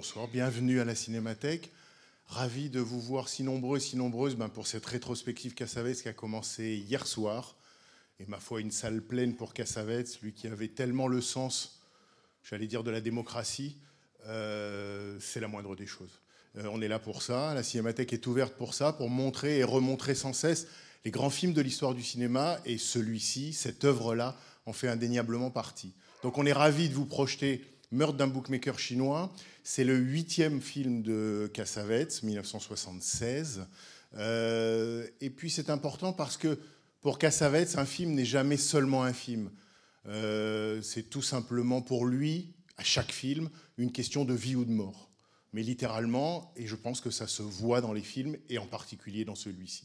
Bonsoir, bienvenue à la Cinémathèque. Ravi de vous voir si nombreux, si nombreuses ben pour cette rétrospective Cassavetes qui a commencé hier soir. Et ma foi, une salle pleine pour Cassavetes, lui qui avait tellement le sens, j'allais dire, de la démocratie. Euh, c'est la moindre des choses. Euh, on est là pour ça, la Cinémathèque est ouverte pour ça, pour montrer et remontrer sans cesse les grands films de l'histoire du cinéma, et celui-ci, cette œuvre-là, en fait indéniablement partie. Donc on est ravi de vous projeter Meurtre d'un bookmaker chinois. C'est le huitième film de Cassavetes, 1976. Euh, et puis c'est important parce que pour Cassavetes, un film n'est jamais seulement un film. Euh, c'est tout simplement pour lui, à chaque film, une question de vie ou de mort. Mais littéralement, et je pense que ça se voit dans les films, et en particulier dans celui-ci.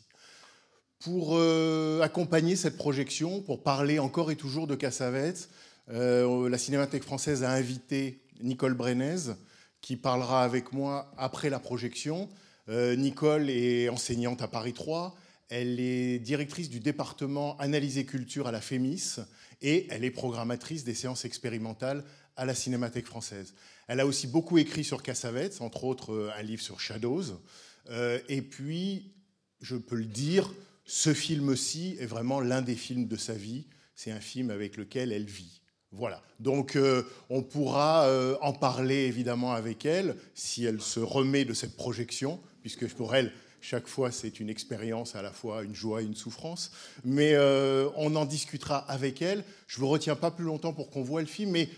Pour euh, accompagner cette projection, pour parler encore et toujours de Cassavetes, euh, la Cinémathèque française a invité Nicole Brenez, qui parlera avec moi après la projection. Euh, Nicole est enseignante à Paris 3. Elle est directrice du département Analyse et Culture à la FEMIS et elle est programmatrice des séances expérimentales à la Cinémathèque française. Elle a aussi beaucoup écrit sur Cassavetes, entre autres euh, un livre sur Shadows. Et puis, je peux le dire, ce film-ci est vraiment l'un des films de sa vie. C'est un film avec lequel elle vit. Voilà. Donc, euh, on pourra euh, en parler évidemment avec elle si elle se remet de cette projection, puisque pour elle, chaque fois, c'est une expérience à la fois une joie et une souffrance. Mais euh, on en discutera avec elle. Je ne vous retiens pas plus longtemps pour qu'on voit le film, mais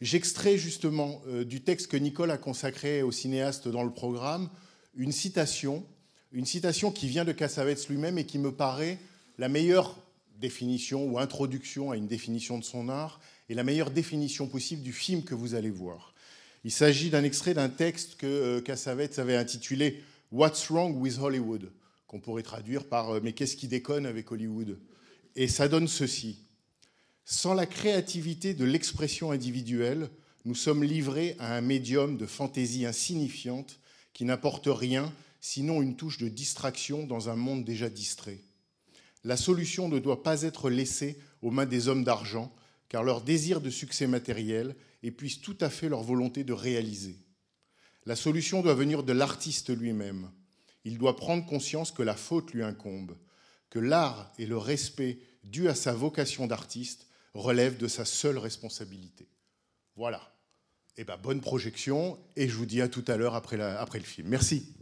j'extrais justement du texte que Nicole a consacré au cinéaste dans le programme une citation, une citation qui vient de Cassavetes lui-même et qui me paraît la meilleure définition ou introduction à une définition de son art et la meilleure définition possible du film que vous allez voir. Il s'agit d'un extrait d'un texte que euh, Cassavetes avait intitulé What's Wrong with Hollywood? qu'on pourrait traduire par euh, Mais qu'est-ce qui déconne avec Hollywood? Et ça donne ceci. Sans la créativité de l'expression individuelle, nous sommes livrés à un médium de fantaisie insignifiante qui n'apporte rien sinon une touche de distraction dans un monde déjà distrait. La solution ne doit pas être laissée aux mains des hommes d'argent, car leur désir de succès matériel épuise tout à fait leur volonté de réaliser. La solution doit venir de l'artiste lui-même. Il doit prendre conscience que la faute lui incombe, que l'art et le respect dû à sa vocation d'artiste relèvent de sa seule responsabilité. Voilà. Eh ben, bonne projection et je vous dis à tout à l'heure après, le film. Merci.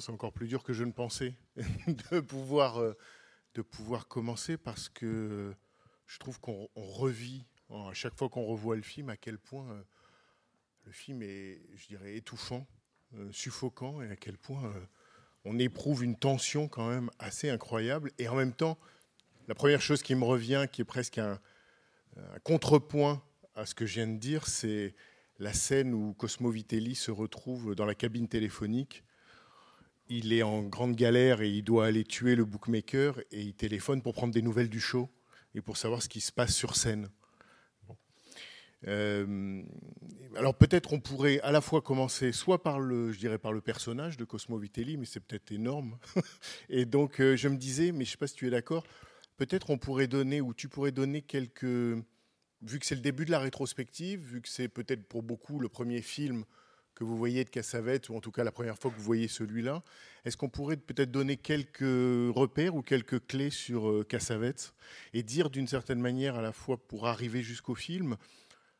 C'est encore plus dur que je ne pensais de pouvoir, euh, de pouvoir commencer parce que je trouve qu'on on revit à chaque fois qu'on revoit le film à quel point euh, le film est, je dirais, étouffant, euh, suffocant et à quel point on éprouve une tension quand même assez incroyable. Et en même temps, la première chose qui me revient, qui est presque un contrepoint à ce que je viens de dire, c'est la scène où Cosmo Vitelli se retrouve dans la cabine téléphonique. Il est en grande galère et il doit aller tuer le bookmaker et il téléphone pour prendre des nouvelles du show et pour savoir ce qui se passe sur scène. Euh, alors peut-être on pourrait à la fois commencer soit par le, je dirais par le personnage de Cosmo Vitelli, mais c'est peut-être énorme. Et donc euh, je me disais, mais je sais pas si tu es d'accord, peut-être on pourrait donner ou tu pourrais donner quelques, vu que c'est le début de la rétrospective, vu que c'est peut-être pour beaucoup le premier film que vous voyez de Cassavetes, ou en tout cas la première fois que vous voyez celui-là, est-ce qu'on pourrait peut-être donner quelques repères ou quelques clés sur euh, Cassavetes et dire d'une certaine manière à la fois pour arriver jusqu'au film,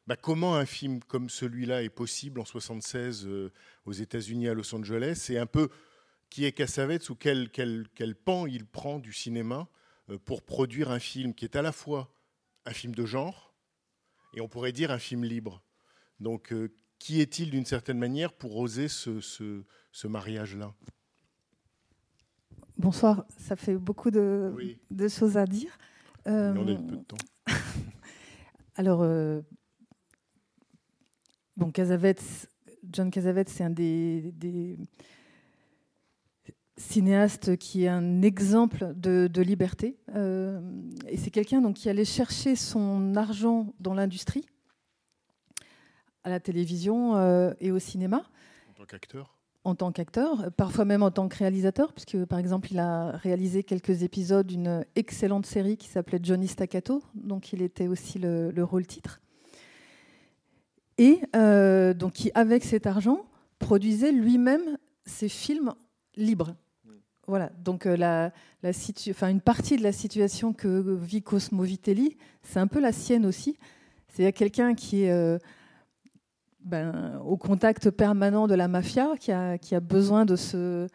bah, comment un film comme celui-là est possible en 76 euh, aux États-Unis à Los Angeles et un peu qui est Cassavetes ou quel pan il prend du cinéma euh, pour produire un film qui est à la fois un film de genre et on pourrait dire un film libre. Donc euh, qui est-il d'une certaine manière pour oser ce, ce, ce mariage-là? Bonsoir, ça fait beaucoup de, Oui. de choses à dire. Euh, On a peu de temps. alors, euh, bon, John Cassavetes, c'est un des, des cinéastes qui est un exemple de, de liberté. Euh, et c'est quelqu'un donc, qui allait chercher son argent dans l'industrie, à la télévision euh, et au cinéma En tant qu'acteur en tant qu'acteur, parfois même en tant que réalisateur, puisque par exemple il a réalisé quelques épisodes d'une excellente série qui s'appelait Johnny Staccato, donc il était aussi le, le rôle titre. Et euh, donc qui, avec cet argent, produisait lui-même ses films libres. Voilà, donc euh, la, la situ- enfin, une partie de la situation que vit Cosmo Vitelli, c'est un peu la sienne aussi. C'est quelqu'un qui est euh, ben, au contact permanent de la mafia, qui a, qui a besoin de ce,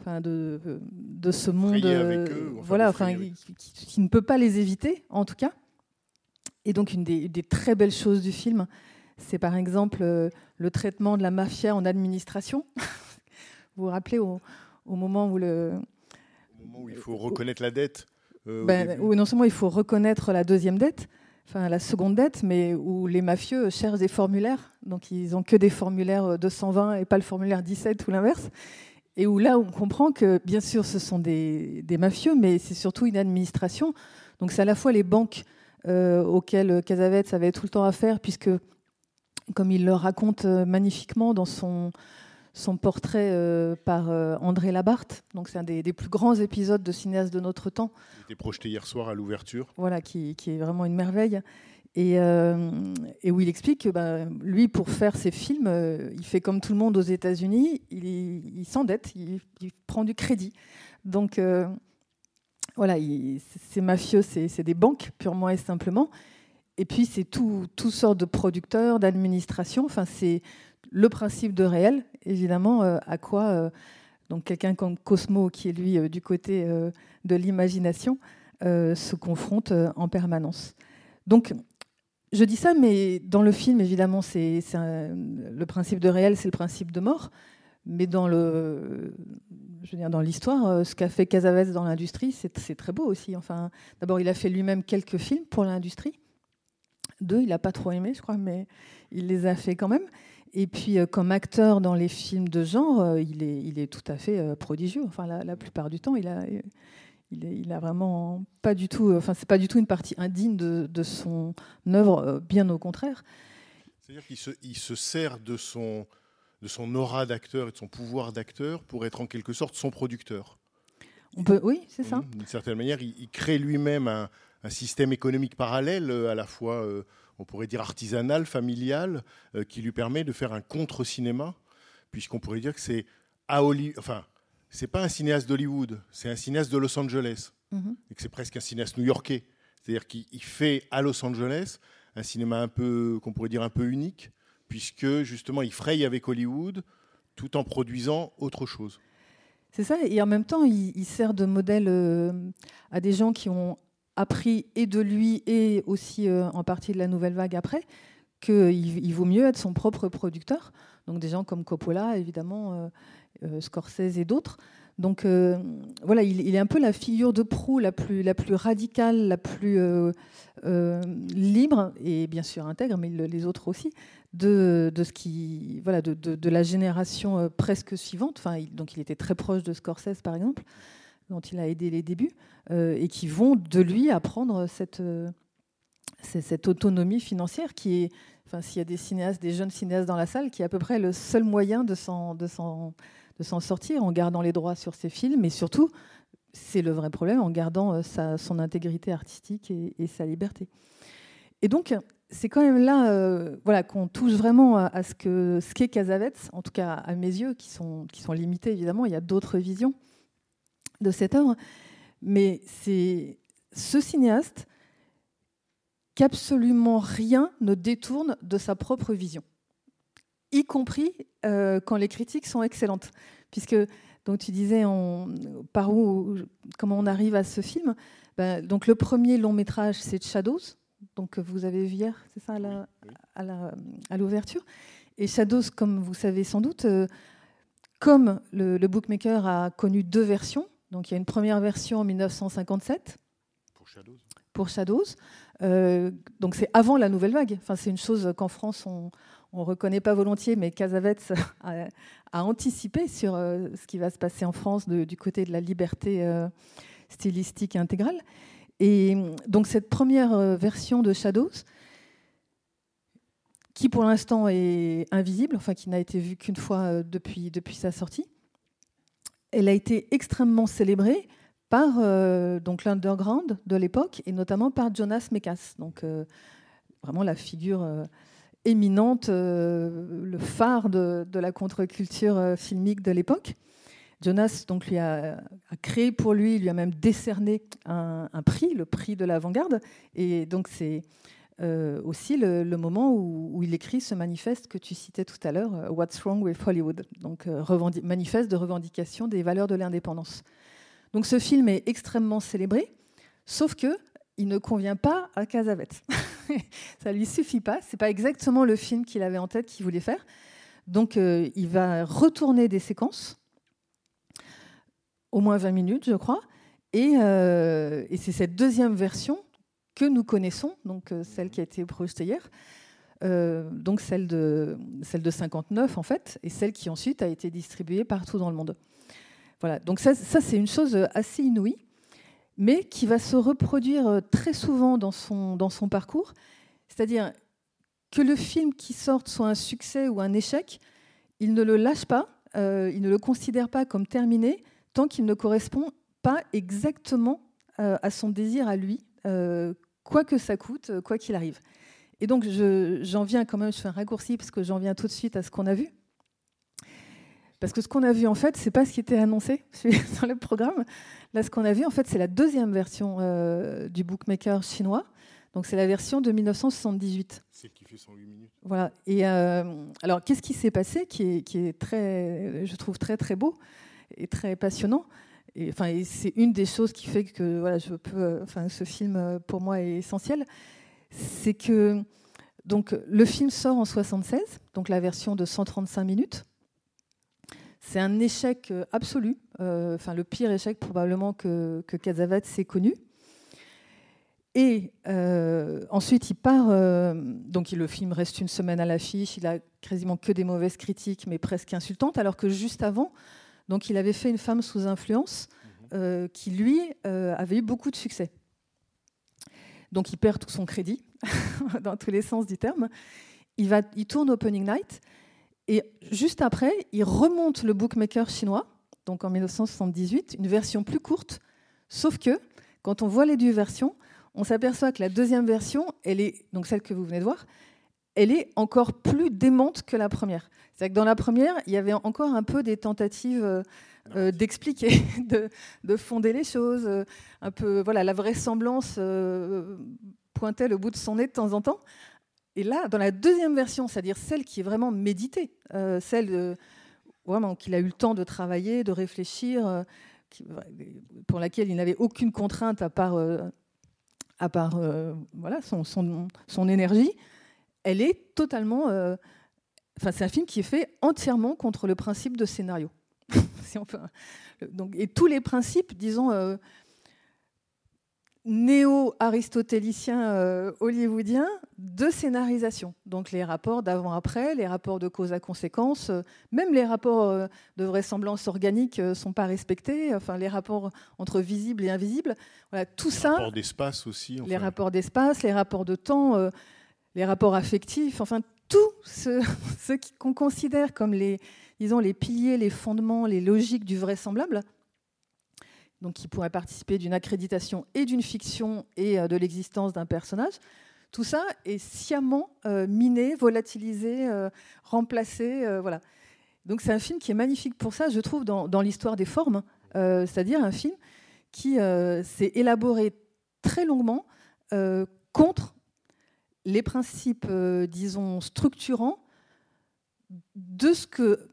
enfin de, de ce monde, avec euh, eux, ou enfin voilà, enfin, qui, qui- qui ne peut pas les éviter, en tout cas. Et donc une des, des très belles choses du film, c'est par exemple euh, le traitement de la mafia en administration. vous vous rappelez au, au moment où le, Au moment où il faut reconnaître la dette. euh, ben, où non seulement il faut reconnaître la deuxième dette, enfin la seconde dette, mais où les mafieux cherchent des formulaires, donc ils ont que des formulaires 220 et pas le formulaire 17 ou l'inverse, et où là on comprend que bien sûr ce sont des, mafieux, mais c'est surtout une administration. Donc c'est à la fois les banques euh, auxquelles Casavetes avait tout le temps affaire, puisque comme il le raconte euh, magnifiquement dans son son portrait euh, par euh, André Labarthe, donc c'est un des, des plus grands épisodes de cinéaste de notre temps, Il était projeté hier soir à l'ouverture. voilà, qui, qui est vraiment une merveille. Et, euh, et où il explique que bah, lui, pour faire ses films, il fait comme tout le monde aux États-Unis, il, il s'endette, il, il prend du crédit. Donc voilà, il- c'est mafieux, c'est des banques purement et simplement. Et puis c'est tout, toutes sortes de producteurs, d'administration. Enfin, c'est le principe de réel, évidemment, euh, à quoi euh, donc quelqu'un comme Cosmo, qui est lui euh, du côté de l'imagination, se confronte en permanence. Donc, je dis ça, mais dans le film, évidemment, c'est le principe de réel, c'est le principe de mort. Mais dans le, je veux dire, dans l'histoire, ce qu'a fait Casavetes dans l'industrie, c'est c'est très beau aussi. Enfin, d'abord, il a fait lui-même quelques films pour l'industrie. Deux, il n'a pas trop aimé, je crois, mais il les a fait quand même. Et puis, euh, comme acteur dans les films de genre, euh, il, est, il est tout à fait euh, prodigieux. Enfin, la, la plupart du temps, il a, il, est- il a vraiment pas du tout. Enfin, c'est pas du tout une partie indigne de, de son œuvre, bien au contraire. C'est-à-dire qu'il se, il se sert de son, de son aura d'acteur et de son pouvoir d'acteur pour être en quelque sorte son producteur. On peut, oui, c'est ça. Mmh. D'une certaine manière, il, il crée lui-même un, un système économique parallèle, à la fois, euh, on pourrait dire artisanal, familial, euh, qui lui permet de faire un contre-cinéma, puisqu'on pourrait dire que c'est à Hollywood. Enfin, c'est pas un cinéaste d'Hollywood, c'est un cinéaste de Los Angeles, Mhm. et que c'est presque un cinéaste new-yorkais. C'est-à-dire qu'il il fait à Los Angeles un cinéma un peu, qu'on pourrait dire un peu unique, puisque justement il fraye avec Hollywood tout en produisant autre chose. C'est ça, et en même temps, il, il sert de modèle euh, à des gens qui ont appris et de lui et aussi euh, en partie de la nouvelle vague après qu'il il vaut mieux être son propre producteur. Donc des gens comme Coppola, évidemment, euh, euh, Scorsese et d'autres. Donc voilà, il, est un peu la figure de proue la plus, radicale, la plus libre et bien sûr intègre, mais le- les autres aussi, de, ce qui, voilà, de, la génération presque suivante. Enfin, donc il était très proche de Scorsese, par exemple, dont il a aidé les débuts, euh, et qui vont de lui apprendre cette, euh, cette autonomie financière qui est, enfin, s'il y a des cinéastes, des jeunes cinéastes dans la salle, qui est à peu près le seul moyen de s'en, sortir en gardant les droits sur ses films, mais surtout, c'est le vrai problème, en gardant euh, sa, son intégrité artistique et, sa liberté. Et donc, c'est quand même là voilà, qu'on touche vraiment à, ce qu'est ce qu'est Casavets, en tout cas à mes yeux, qui sont, qui sont limités évidemment. Il y a d'autres visions de cette œuvre. Mais c'est ce cinéaste qu'absolument rien ne détourne de sa propre vision, y compris euh, quand les critiques sont excellentes. Puisque, donc tu disais, on, par où, comment on arrive à ce film ben, Donc le premier long métrage, c'est Shadows, donc que vous avez vu hier, c'est ça, à l'ouverture. Et Shadows, comme vous savez sans doute, euh, comme le, le bookmaker a connu deux versions, donc il y a une première version en 1957 Pour Shadows. pour Shadows. Euh, donc c'est avant la nouvelle vague. Enfin, c'est une chose qu'en France on ne reconnaît pas volontiers, mais Casavets a, a anticipé sur euh, ce qui va se passer en France de- du côté de la liberté euh, stylistique intégrale. Et donc cette première version de Shadows, qui pour l'instant est invisible, enfin qui n'a été vue qu'une fois depuis, depuis sa sortie, elle a été extrêmement célébrée par euh, l'underground de l'époque et notamment par Jonas Mekas, donc euh, vraiment la figure euh, éminente, le phare de, la contre-culture filmique de l'époque. Jonas donc lui a, a créé pour lui, lui a même décerné un, un prix, le prix de l'avant-garde, et donc c'est euh, aussi le, moment où, il écrit ce manifeste que tu citais tout à l'heure, euh, What's Wrong with Hollywood, donc euh, manifeste de revendication des valeurs de l'indépendance. Donc ce film est extrêmement célébré, sauf que il ne convient pas à Casavets. Ça lui suffit pas. C'est pas exactement le film qu'il avait en tête, qu'il voulait faire. Donc il va retourner des séquences, au moins 20 minutes, je crois, et c'est cette deuxième version que nous connaissons, donc euh, celle qui a été projetée hier, euh, donc celle de, celle de 59 en fait, et celle qui ensuite a été distribuée partout dans le monde. Voilà, donc ça, c'est une chose assez inouïe, mais qui va se reproduire euh, très souvent dans son, dans son parcours. C'est-à-dire que le film qui sorte soit un succès ou un échec, il ne le lâche pas, il ne le considère pas comme terminé tant qu'il ne correspond pas exactement à son désir à lui, quoi que ça coûte, euh, quoi qu'il arrive. Et donc je- j'en viens quand même, je fais un raccourci parce que j'en viens tout de suite à ce qu'on a vu. Parce que ce qu'on a vu, en fait, c'est pas ce qui était annoncé sur le programme. Là, ce qu'on a vu, en fait, c'est la deuxième version euh, du bookmaker chinois. Donc, c'est la version de 1978. Celle qui fait 108 minutes. Voilà. Et euh, alors, qu'est-ce qui s'est passé qui est, qui est très, je trouve très très beau et très passionnant? Et, enfin, c'est une des choses qui fait que voilà, je peux, euh, enfin, ce film euh, pour moi est essentiel. C'est que donc le film sort en 76, donc la version de 135 minutes. C'est un échec euh, absolu, enfin le pire échec probablement que, que ait connu. Et ensuite, il part. donc, le film reste une semaine à l'affiche. Il a quasiment que des mauvaises critiques, mais presque insultantes. Alors que juste avant, donc, il avait fait une femme sous influence, euh, qui lui euh, avait eu beaucoup de succès. Donc, il perd tout son crédit, dans tous les sens du terme. Il, va, il tourne Opening Night. Et juste après, il remonte le bookmaker chinois, donc en 1978, une version plus courte. Sauf que, quand on voit les deux versions, on s'aperçoit que la deuxième version, elle est, donc celle que vous venez de voir, elle est encore plus démente que la première. C'est-à-dire que dans la première, il y avait encore un peu des tentatives euh, euh, d'expliquer, de, de fonder les choses, euh, un peu, voilà, la vraisemblance euh, pointait le bout de son nez de temps en temps. Et là, dans la deuxième version, c'est-à-dire celle qui est vraiment méditée, celle vraiment qu'il a eu le temps de travailler, de réfléchir, qui- pour laquelle il n'avait aucune contrainte à part, à part voilà, son, son- son énergie, elle est totalement. euh, Enfin, c'est un film qui est fait entièrement contre le principe de scénario. Si on peut- donc, et tous les principes, disons, euh, néo-aristotélicien euh, hollywoodien de scénarisation. Donc les rapports d'avant-après, les rapports de cause à conséquence, euh, même les rapports euh, de vraisemblance organique ne sont pas respectés, enfin les rapports entre visible et invisible. Voilà, tout Les ça, rapports d'espace aussi. les rapports d'espace, les rapports de temps, euh, les rapports affectifs, enfin tout ce, qu'on considère comme les, disons, les piliers, les fondements, les logiques du vraisemblable, donc qui pourraient participer d'une accréditation et d'une fiction et euh, de l'existence d'un personnage. Tout ça est sciemment euh, miné, volatilisé, euh, remplacé. voilà. Donc c'est un film qui est magnifique pour ça, je trouve, dans, l'histoire des formes. C'est-à-dire un film qui s'est élaboré très longuement contre les principes, euh, disons, structurants de ce que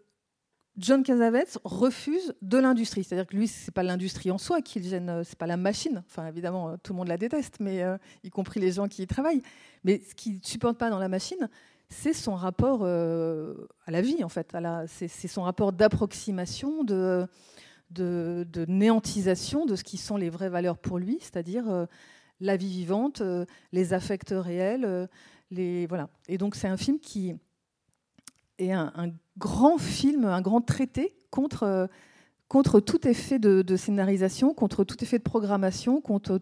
John Cassavetes refuse de l'industrie. C'est-à-dire que lui, c'est pas l'industrie en soi qui le gêne, euh, c'est pas la machine. Enfin, évidemment, euh, tout le monde la déteste, mais y compris les gens qui y travaillent. Mais ce qu'il ne supporte pas dans la machine, c'est son rapport à la vie, en fait. C'est son rapport d'approximation, de, de, néantisation de ce qui sont les vraies valeurs pour lui, c'est-à-dire la vie vivante, euh, les affects réels. euh, les, voilà. Et donc, c'est un film qui est un, grand film, un grand traité contre, euh, contre tout effet de, scénarisation, contre tout effet de programmation, contre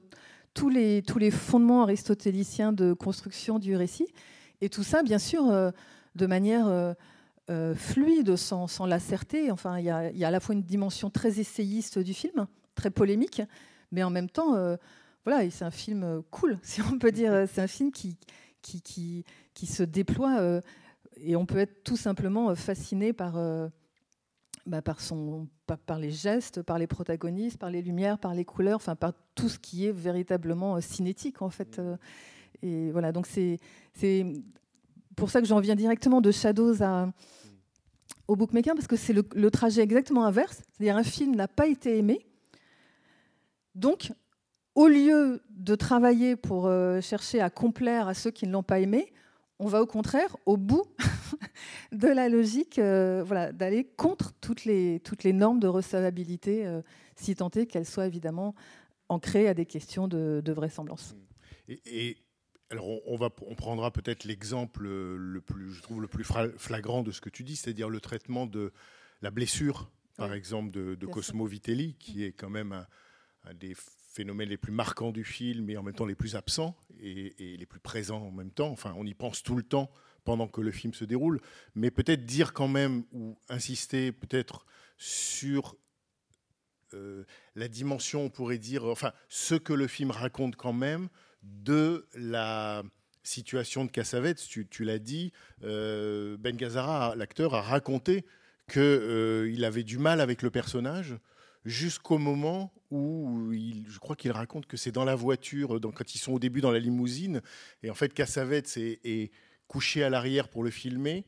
tous les, tous les fondements aristotéliciens de construction du récit. Et tout ça, bien sûr, de manière fluide, sans, sans. Enfin, il y, a, à la fois une dimension très essayiste du film, très polémique, mais en même temps, voilà, c'est un film euh, cool, si on peut dire. C'est un film qui, qui, qui, qui se déploie euh, et on peut être tout simplement euh, fasciné par, euh, bah, par, son, par, par les gestes, par les protagonistes, par les lumières, par les couleurs, enfin par tout ce qui est véritablement cinétique en fait. euh. Et voilà, donc c'est c'est pour ça que j'en viens directement de Shadows à, au Bookmaker parce que c'est le, le trajet exactement inverse. C'est-à-dire un film n'a pas été aimé, donc au lieu de travailler pour euh, chercher à complaire à ceux qui ne l'ont pas aimé, on va au contraire au bout de la logique, euh, voilà, d'aller contre toutes les, toutes les normes de recevabilité, euh, si tant est qu'elles soient évidemment ancrées à des questions de, de vraisemblance. Et, et alors on, on va, on prendra peut-être l'exemple le plus, je trouve le plus flagrant de ce que tu dis, c'est-à-dire le traitement de la blessure, par exemple de, Cosmo Vitelli, qui est quand même un, un des phénomènes les plus marquants du film et en même temps les plus absents et, les plus présents en même temps. Enfin, on y pense tout le temps pendant que le film se déroule, mais peut-être dire quand même ou insister peut-être sur euh, la dimension, on pourrait dire, enfin, ce que le film raconte quand même de la situation de Cassavetes. Tu, l'as dit, euh, Ben Gazzara, l'acteur, a raconté qu'il avait du mal avec le personnage jusqu'au moment où il, je crois qu'il raconte que c'est dans la voiture, quand ils sont au début dans la limousine, et en fait Cassavetes est, couché à l'arrière pour le filmer,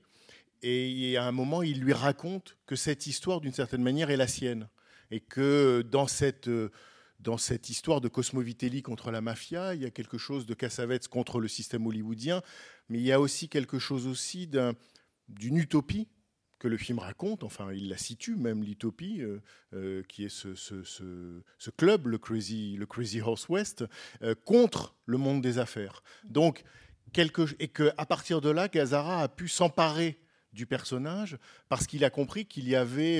et à un moment il lui raconte que cette histoire d'une certaine manière est la sienne, et que dans cette dans cette histoire de Cosmo Vitelli contre la mafia, il y a quelque chose de Cassavetes contre le système hollywoodien, mais il y a aussi quelque chose aussi d'un- d'une utopie que le film raconte, enfin il la situe même l'utopie, euh, euh, qui est ce, ce- club, le Crazy, le Crazy Horse West, euh, contre le monde des affaires. Donc, quelque, et qu'à partir de là, Gazzara a pu s'emparer du personnage parce qu'il a compris qu'il y avait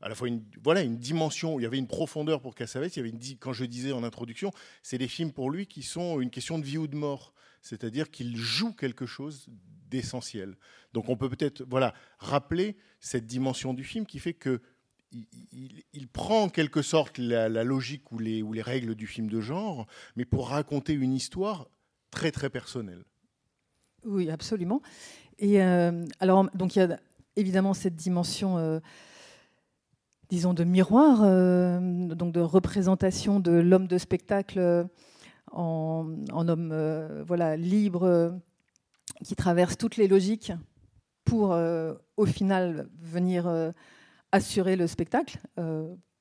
à la fois une, voilà, une dimension, il y avait une profondeur pour Cassavetes, il y avait une, quand je disais en introduction, c'est des films pour lui qui sont une question de vie ou de mort, c'est-à-dire qu'il joue quelque chose d'essentiel. Donc on peut peut-être voilà, rappeler cette dimension du film qui fait que il, il- il prend en quelque sorte la, logique ou les, ou les règles du film de genre, mais pour raconter une histoire très très personnelle. Oui, absolument. Et euh, alors, donc il y a évidemment cette dimension, euh, disons, de miroir, euh, donc de représentation de l'homme de spectacle euh, en, homme, euh, voilà, libre, qui traverse toutes les logiques pour, au final, venir assurer le spectacle,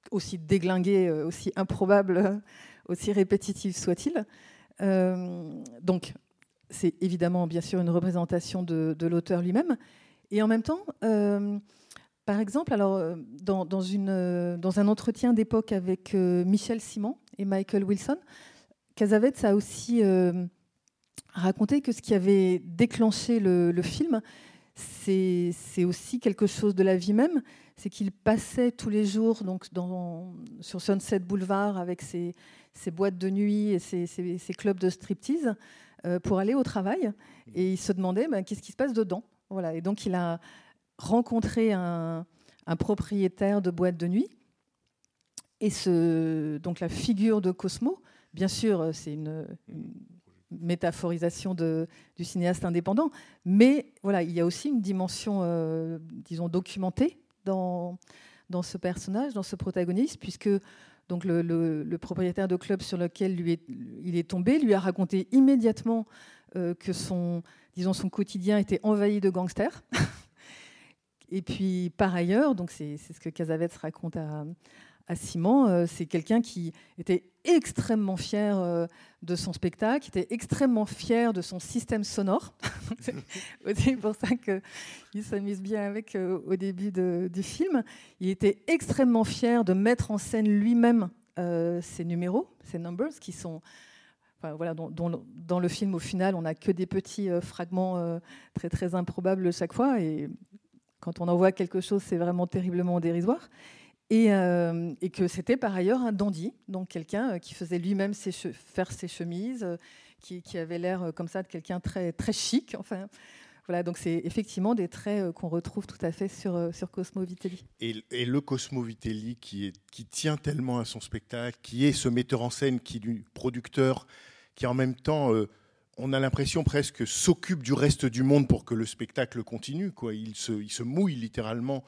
aussi déglingué, aussi improbable, aussi répétitif soit-il. Donc, c'est évidemment, bien sûr, une représentation de, l'auteur lui-même. Et en même temps, par exemple, alors, euh, euh, dans un entretien d'époque avec euh, Michel Simon et Michael Wilson, Cassavetes a aussi raconté que ce qui avait déclenché le, film, c'est aussi quelque chose de la vie même. C'est qu'il passait tous les jours donc, sur Sunset Boulevard avec ses, boîtes de nuit et ses, clubs de striptease pour aller au travail. Et il se demandait ben, qu'est-ce qui se passe dedans? Voilà. Et donc il a rencontré un, propriétaire de boîte de nuit. Et ce, donc la figure de Cosmo, bien sûr, c'est une, métaphorisation du cinéaste indépendant, mais voilà, il y a aussi une dimension, euh, disons, documentée dans, ce personnage, dans ce protagoniste, puisque donc le, propriétaire de club sur lequel il est tombé lui a raconté immédiatement euh, que son, disons, son quotidien était envahi de gangsters. Et puis, par ailleurs, donc c'est ce que Casavets raconte à, Simon, euh, c'est quelqu'un qui était extrêmement fier euh, de son spectacle, qui était extrêmement fier de son système sonore. c'est pour ça qu'il s'amuse bien avec euh, au début du film. Il était extrêmement fier de mettre en scène lui-même euh, ses numéros, ses numbers, qui sont voilà, dont, dans le film, au final, on n'a que des petits fragments très, très improbables chaque fois. Et quand on en voit quelque chose, c'est vraiment terriblement dérisoire. Et, euh, que c'était par ailleurs un dandy, donc quelqu'un euh, qui faisait lui-même faire ses chemises, euh, qui, avait l'air comme ça de quelqu'un très, chic. Enfin, voilà, donc c'est effectivement des traits qu'on retrouve tout à fait sur, sur Cosmo Vitelli. Et, le Cosmo Vitelli qui, tient tellement à son spectacle, qui est ce metteur en scène, qui est du producteur, qui en même temps, on a l'impression presque s'occupe du reste du monde pour que le spectacle continue. Il, se, il se mouille littéralement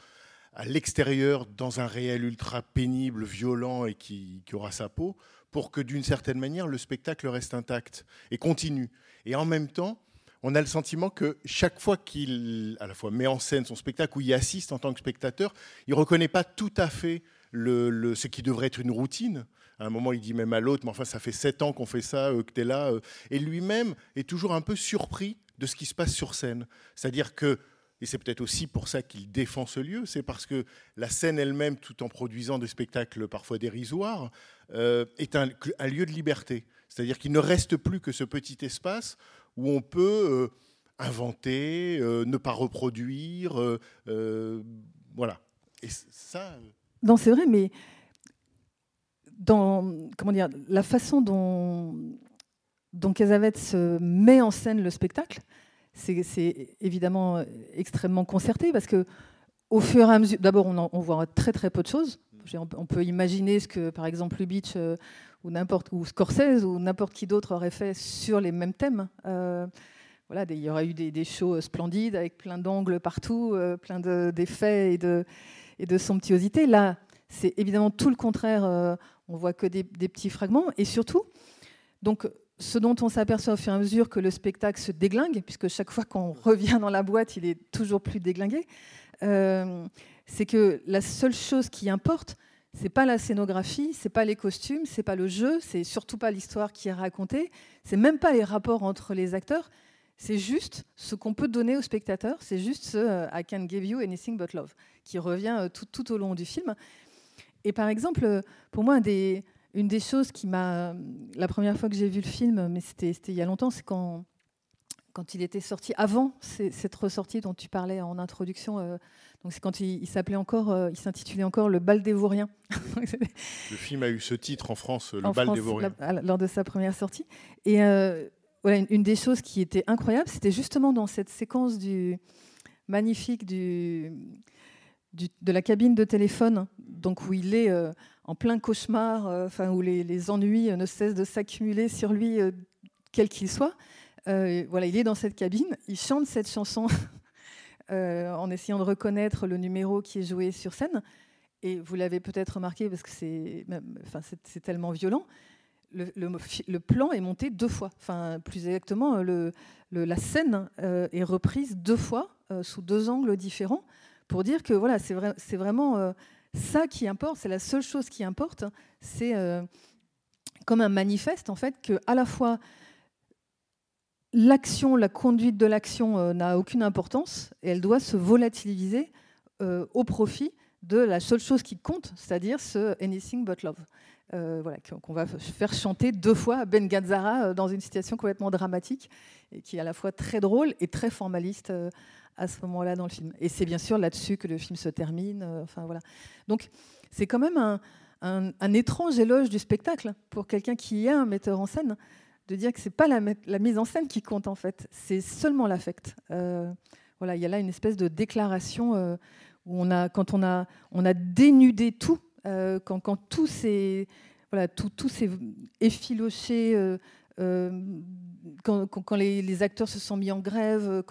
à l'extérieur dans un réel ultra pénible, violent et qui, aura sa peau, pour que d'une certaine manière le spectacle reste intact et continue. Et en même temps, on a le sentiment que chaque fois qu'il à la fois met en scène son spectacle ou y assiste en tant que spectateur, il reconnaît pas tout à fait ce qui devrait être une routine. À un moment, il dit même à l'autre, mais enfin, ça fait sept ans qu'on fait ça, euh, que tu es là. euh. Et lui-même est toujours un peu surpris de ce qui se passe sur scène. C'est-à-dire que, et c'est peut-être aussi pour ça qu'il défend ce lieu, c'est parce que la scène elle-même, tout en produisant des spectacles parfois dérisoires, euh, est un, un lieu de liberté. C'est-à-dire qu'il ne reste plus que ce petit espace où on peut euh, inventer, ne pas reproduire, voilà. Et ça, Non, c'est vrai, mais dans comment dire, la façon dont, dont Casavets se met en scène le spectacle, c'est évidemment extrêmement concerté parce que au fur et à mesure, d'abord, on, voit très très peu de choses. On peut- imaginer ce que, par exemple, Lubitsch euh, ou Scorsese ou n'importe qui d'autre aurait fait sur les mêmes thèmes. Euh, voilà, il y aurait eu des, shows splendides avec plein d'angles partout, euh, plein de- d'effets et de, et de somptuosité. Là, c'est évidemment tout le contraire. On voit que des, petits fragments. Et surtout, donc, ce dont on s'aperçoit au fur et à mesure que le spectacle se déglingue, puisque chaque fois qu'on revient dans la boîte, il est toujours plus déglingué, euh, c'est que la seule chose qui importe, c'est pas la scénographie, c'est pas les costumes, c'est pas le jeu, c'est surtout pas l'histoire qui est racontée, c'est même pas les rapports entre les acteurs, c'est juste ce qu'on peut donner au spectateur, c'est juste ce I can give you anything but love qui revient euh, tout au long du film. Et par exemple, euh, pour moi, un des- une des choses qui m'a. La première fois que j'ai vu le film, mais c'était il y a longtemps, c'est quand, quand il était sorti, avant cette ressortie dont tu parlais en introduction. euh, donc c'est quand il, il s'appelait encore, euh, il s'intitulait encore Le Bal des Vauriens. le film a eu ce titre en France, Le en bal France, des Vauriens. la- lors de sa première sortie. Et euh, voilà, une, une des choses qui était incroyable, c'était justement dans cette séquence du magnifique du, de la cabine de téléphone, donc où il est euh, en plein cauchemar, euh, enfin où les, ennuis euh, ne cessent de s'accumuler sur lui, quel qu'il soit. Voilà, il est dans cette cabine, il chante cette chanson en essayant de reconnaître le numéro qui est joué sur scène. Et vous l'avez peut-être remarqué parce que c'est, enfin, tellement violent. Le, plan est monté deux fois. Enfin, plus exactement, la scène est reprise deux fois sous deux angles différents pour dire que voilà, c'est, vrai, c'est vraiment euh, ça qui importe. C'est la seule chose qui importe. C'est euh, comme un manifeste en fait que à la fois l'action, la conduite de l'action euh, n'a aucune importance et elle doit se volatiliser au profit de la seule chose qui compte, c'est-à-dire ce anything but love. Euh, voilà, qu'on va faire chanter deux fois Ben Gazzara euh, dans une situation complètement dramatique et qui est à la fois très drôle et très formaliste euh, à ce moment-là dans le film. Et c'est bien sûr là-dessus que le film se termine. enfin voilà. Donc c'est quand même un, étrange éloge du spectacle pour quelqu'un qui est un metteur en scène de dire que c'est pas la, mise en scène qui compte en fait, c'est seulement l'affect. Voilà, il y a là une espèce de déclaration où on a, quand on a, on a dénudé tout, euh, quand, tout tout, effiloché, euh, euh, quand, les, acteurs se sont mis en grève,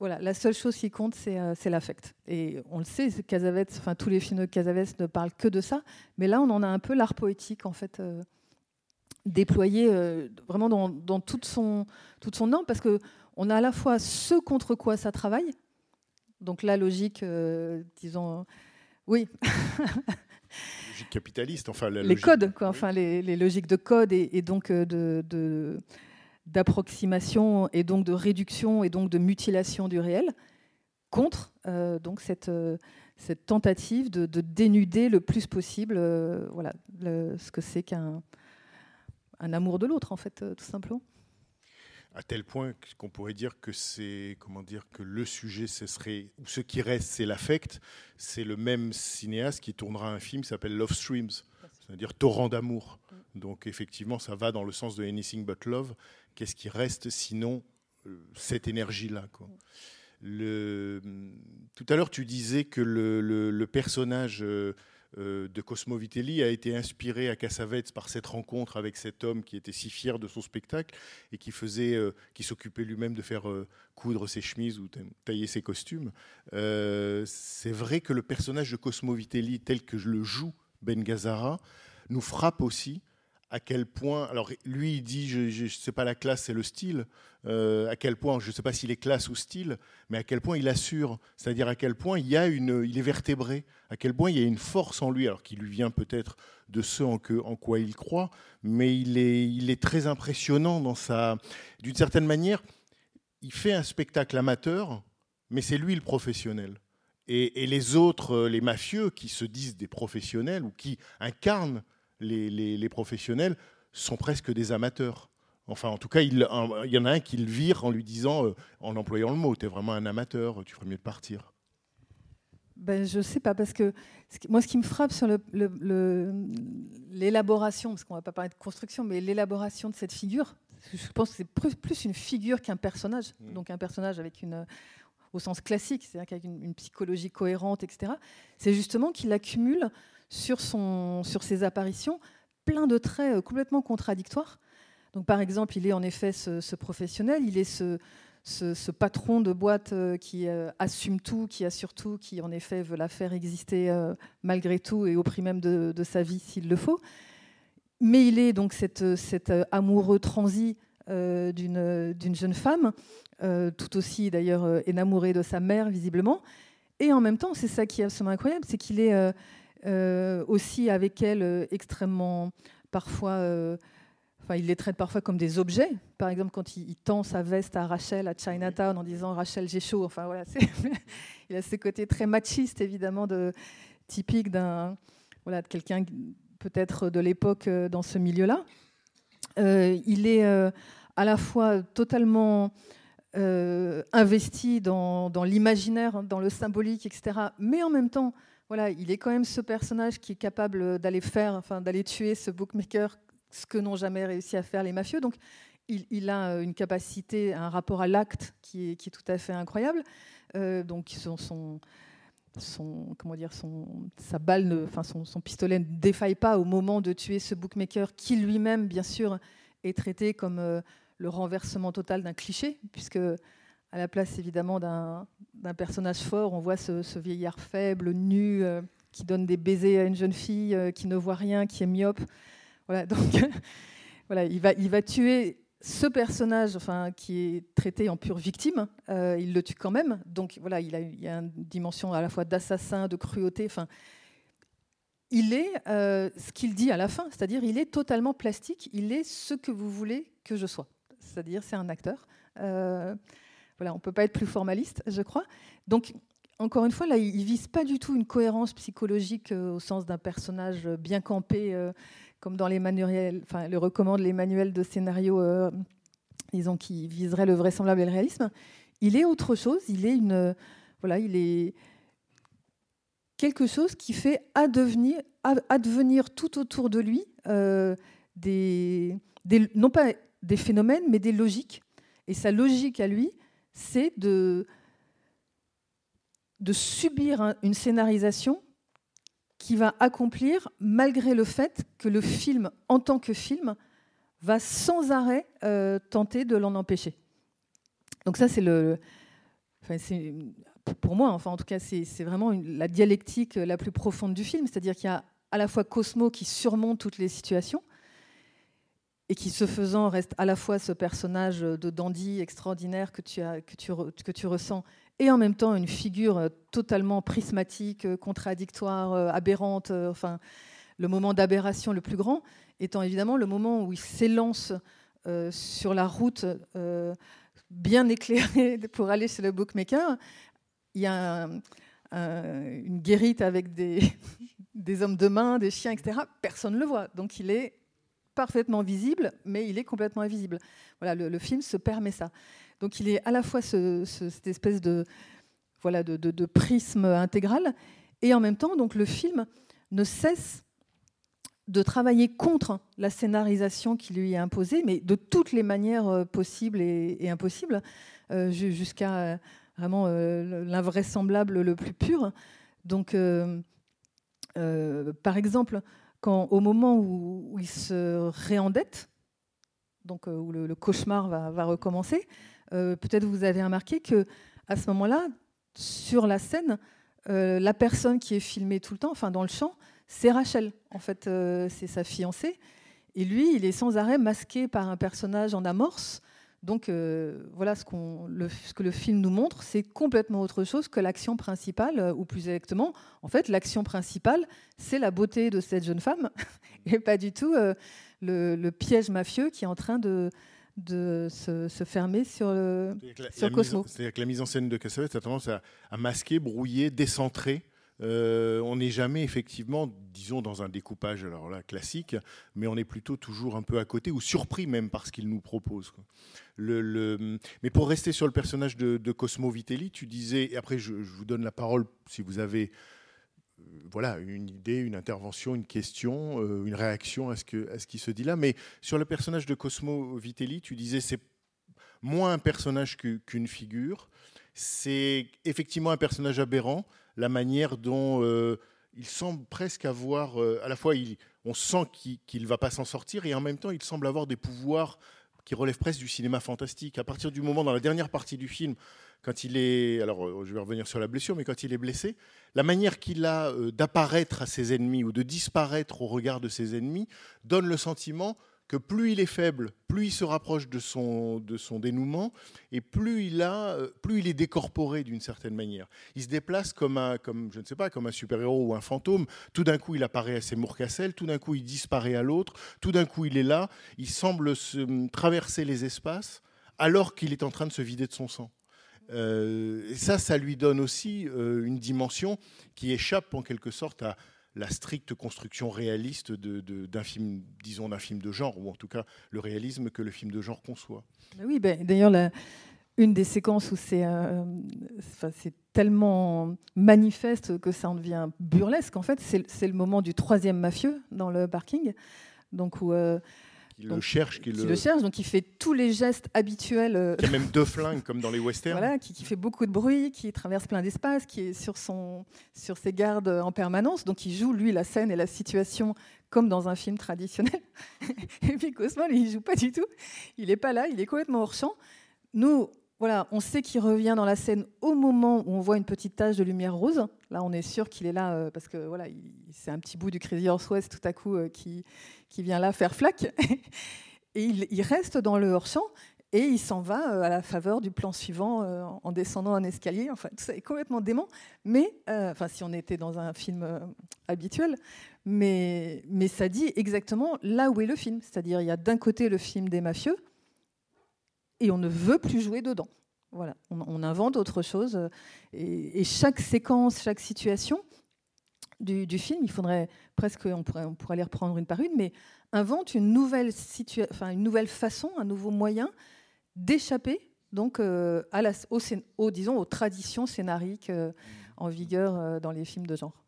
voilà, la seule chose qui compte, c'est l'affect. Et on le sait, c'est Cassavetes, enfin tous les films de Cassavetes ne parlent que de ça, mais là, on en a un peu l'art poétique en fait. déployé vraiment dans, toute son toute norme parce que on a à la fois ce contre quoi ça travaille donc la logique disons oui. Logique capitaliste, enfin la les logique- codes quoi enfin les, les logiques de code et, et donc euh, de, d'approximation et donc de réduction et donc de mutilation du réel contre euh, donc cette euh, cette tentative de, de dénuder le plus possible euh, voilà le- ce que c'est qu'un un amour de l'autre en fait tout simplement à tel point qu'on pourrait dire que c'est comment dire que le sujet ce serait ou ce qui reste c'est l'affect. C'est le même cinéaste qui tournera un film qui s'appelle Love Streams c'est-à-dire torrent d'amour. Donc effectivement ça va dans le sens de Anything But Love. Qu'est-ce qui reste sinon euh, cette énergie là quoi tout à l'heure tu disais que le, personnage euh, de Cosmo Vitelli a été inspiré à Cassavetes par cette rencontre avec cet homme qui était si fier de son spectacle et qui faisait, euh, qui s'occupait lui-même de faire euh, coudre ses chemises ou ta- tailler ses costumes. Euh, c'est vrai que le personnage de Cosmo Vitelli, tel que je le joue Ben Gazzara, nous frappe aussi à quel point. Alors lui, il dit, je ne sais pas la classe, c'est le style. Euh, à quel point, je ne sais pas s'il est classe ou style, mais à quel point il assure, c'est-à-dire à quel point il y a une, il est vertébré, à quel point il y a une force en lui, alors qui lui vient peut-être de ce en, quoi il croit, mais il est, il est très impressionnant dans sa, d'une certaine manière, il fait un spectacle amateur, mais c'est lui le professionnel. Et, et les autres, euh, les mafieux qui se disent des professionnels ou qui incarnent les, les- les professionnels, sont presque des amateurs. Enfin, en tout cas, il, un- il y en a un qui le vire en lui disant, euh, en employant le mot, tu es vraiment un amateur, tu ferais mieux de partir. Ben, je sais pas, parce que moi, ce qui me frappe sur l'élaboration, parce qu'on va pas parler de construction, mais l'élaboration de cette figure, je pense que c'est plus, plus une figure qu'un personnage. Mm. Donc un personnage avec une, au sens classique, c'est-à-dire qu'avec une, une psychologie cohérente, etc. C'est justement qu'il accumule sur, ses apparitions plein de traits euh, complètement contradictoires. Donc par exemple, il est en effet ce, professionnel, il est ce, patron de boîte euh, qui euh, assume tout, qui assure tout, qui en effet veut la faire exister malgré tout et au prix même de, sa vie s'il le faut. Mais il est donc cet, amoureux transi d'une jeune femme, tout aussi d'ailleurs énamouré de sa mère visiblement. Et en même temps, c'est ça qui est absolument incroyable, c'est qu'il est aussi avec elle euh, extrêmement parfois euh, Enfin, il les traite parfois comme des objets. Par exemple, quand il, il tend sa veste à Rachel à Chinatown en disant Rachel, j'ai chaud. Enfin voilà, il a ce côté très machiste évidemment, de, typique d'un voilà de quelqu'un peut-être de l'époque euh, dans ce milieu-là. Euh, il est euh, à la fois totalement euh, investi dans, dans l'imaginaire, hein, dans le symbolique, etc. Mais en même temps, voilà, il est quand même ce personnage qui est capable d'aller faire, enfin d'aller tuer ce bookmaker ce que n'ont jamais réussi à faire les mafieux. Donc, il, a euh, une capacité, un rapport à l'acte qui est, tout à fait incroyable. Euh, donc, son, son, comment dire, son, sa balle, ne- enfin, son, son pistolet ne défaille pas au moment de tuer ce bookmaker, qui lui-même, bien sûr, est traité comme euh, le renversement total d'un cliché, puisque à la place évidemment d'un personnage fort, on voit ce, vieillard faible, nu, euh, qui donne des baisers à une jeune fille, euh, qui ne voit rien, qui est myope. Voilà, donc voilà, il va, il va tuer ce personnage, enfin, qui est traité en pure victime. euh, il le tue quand même. Donc voilà, il y a une dimension à la fois d'assassin, de cruauté. Enfin, il est ce qu'il dit à la fin, c'est-à-dire il est totalement plastique. Il est ce que vous voulez que je sois. C'est-à-dire c'est un acteur. On peut pas être plus formaliste, je crois. Donc encore une fois, là, il ne vise pas du tout une cohérence psychologique euh, au sens d'un personnage bien campé, euh, comme dans les manuels, enfin, le recommande les manuels de scénario, euh, disons, qui viseraient le vraisemblable et le réalisme. Il est autre chose. Il est une, voilà, il est quelque chose qui fait advenir, ad- advenir tout autour de lui euh, des- non pas des phénomènes, mais des logiques. Et sa logique à lui, c'est de subir un- une scénarisation qui va accomplir malgré le fait que le film, en tant que film, va sans arrêt euh, tenter de l'en empêcher. Donc ça, c'est le, pour moi, enfin en tout cas, c'est vraiment la dialectique la plus profonde du film, c'est-à-dire qu'il y a à la fois Cosmo qui surmonte toutes les situations et qui, ce faisant, reste à la fois ce personnage de dandy extraordinaire que tu, que tu, que tu ressens et en même temps une figure euh, totalement prismatique, euh, contradictoire, euh, aberrante, enfin le moment d'aberration le plus grand étant évidemment le moment où il s'élance sur la route bien éclairée pour aller chez le bookmaker. Il y a un- un- une guérite avec des, des hommes de main, des chiens, etc. Personne ne le voit. Donc il est parfaitement visible, mais il est complètement invisible. Voilà, le, film se permet ça. Donc il est à la fois ce- ce- cette espèce de, voilà, de, prisme intégral, et en même temps, donc, le film ne cesse de travailler contre la scénarisation qui lui est imposée, mais de toutes les manières euh, possibles et, impossibles, euh, ju- jusqu'à euh, vraiment euh, l'invraisemblable le plus pur. Donc, par exemple, quand, au moment où, où il se réendette, donc euh, où le, cauchemar va, recommencer, euh, peut-être vous avez remarqué que à ce moment-là, sur la scène, euh, la personne qui est filmée tout le temps, enfin dans le champ, c'est Rachel. En fait, c'est sa fiancée. Et lui, il est sans arrêt masqué par un personnage en amorce. Donc euh, voilà ce, qu'on- le- ce que le film nous montre, c'est complètement autre chose que l'action principale, euh, ou plus exactement, en fait, l'action principale, c'est la beauté de cette jeune femme, et pas du tout euh, le, le piège mafieux qui est en train de, de se, se fermer sur le... C'est-à-dire que la- Sur la Cosmo. mise en- C'est-à-dire que la mise en scène de Cassavetes a tendance à, à masquer, brouiller, décentrer. Euh, on n'est jamais effectivement, disons, dans un découpage alors là classique, mais on est plutôt toujours un peu à côté ou surpris même par ce qu'il nous propose. Mais pour rester sur le personnage de, Cosmo Vitelli, tu disais, et après je, vous donne la parole si vous avez euh, voilà, une idée, une intervention, une question, euh, une réaction à ce, à ce qui se dit là. Mais sur le personnage de Cosmo Vitelli, tu disais c'est moins un personnage qu'une figure. C'est effectivement un personnage aberrant, la manière dont euh, il semble presque avoir, euh, à la fois il- on sent qu'il ne va pas s'en sortir et en même temps il semble avoir des pouvoirs qui relèvent presque du cinéma fantastique. À partir du moment, dans la dernière partie du film, quand il est, alors euh, je vais revenir sur la blessure, mais quand il est blessé, la manière qu'il a d'apparaître à ses ennemis ou de disparaître au regard de ses ennemis donne le sentiment que plus il est faible, plus il se rapproche de son, de son dénouement, et plus il, a, euh, plus il est décorporé d'une certaine manière. Il se déplace comme un, comme, je ne sais pas, comme un super-héros ou un fantôme. Tout d'un coup, il apparaît à Seymour Cassel, tout d'un coup, il disparaît à l'autre, tout d'un coup, il est là, il semble se, traverser les espaces alors qu'il est en train de se vider de son sang. Euh, et ça, ça lui donne aussi euh, une dimension qui échappe en quelque sorte à la stricte construction réaliste d'un film, disons d'un film de genre, ou en tout cas le réalisme que le film de genre conçoit. Mais Oui, ben, d'ailleurs, une des séquences où c'est euh, c'est tellement manifeste que ça en devient burlesque, en fait, c'est c'est le moment du troisième mafieux dans le parking. Donc, où, euh, Qui le Donc, cherche, qui qui le, le cherche, donc il fait tous les gestes habituels euh, qui a même deux flingues comme dans les westerns. Voilà, qui, qui fait beaucoup de bruit, qui traverse plein d'espace, qui est sur, son, sur ses gardes en permanence. Donc il joue, lui, la scène et la situation comme dans un film traditionnel. et puis Cosmo, lui, il joue pas du tout. Il n'est pas là, il est complètement hors champ. Nous, voilà, on sait qu'il revient dans la scène au moment où on voit une petite tache de lumière rose. Là, on est sûr qu'il est là euh, parce que voilà, il- c'est un petit bout du Crazy Horse West tout à coup euh, qui, vient là faire flac. et il, reste dans le hors-champ et il s'en va euh, à la faveur du plan suivant en descendant un escalier. Enfin, tout ça est complètement dément. Mais, enfin, si on était dans un film habituel, mais, mais ça dit exactement là où est le film. C'est-à-dire, il y a d'un côté le film des mafieux et on ne veut plus jouer dedans. Voilà, on, invente autre chose. euh, Et, chaque séquence, chaque situation du, film, il faudrait presque, on pourrait, on pourrait les reprendre une par une, mais invente une nouvelle, façon, un nouveau moyen d'échapper donc euh, à la, disons, aux traditions scénariques euh, en vigueur dans les films de genre.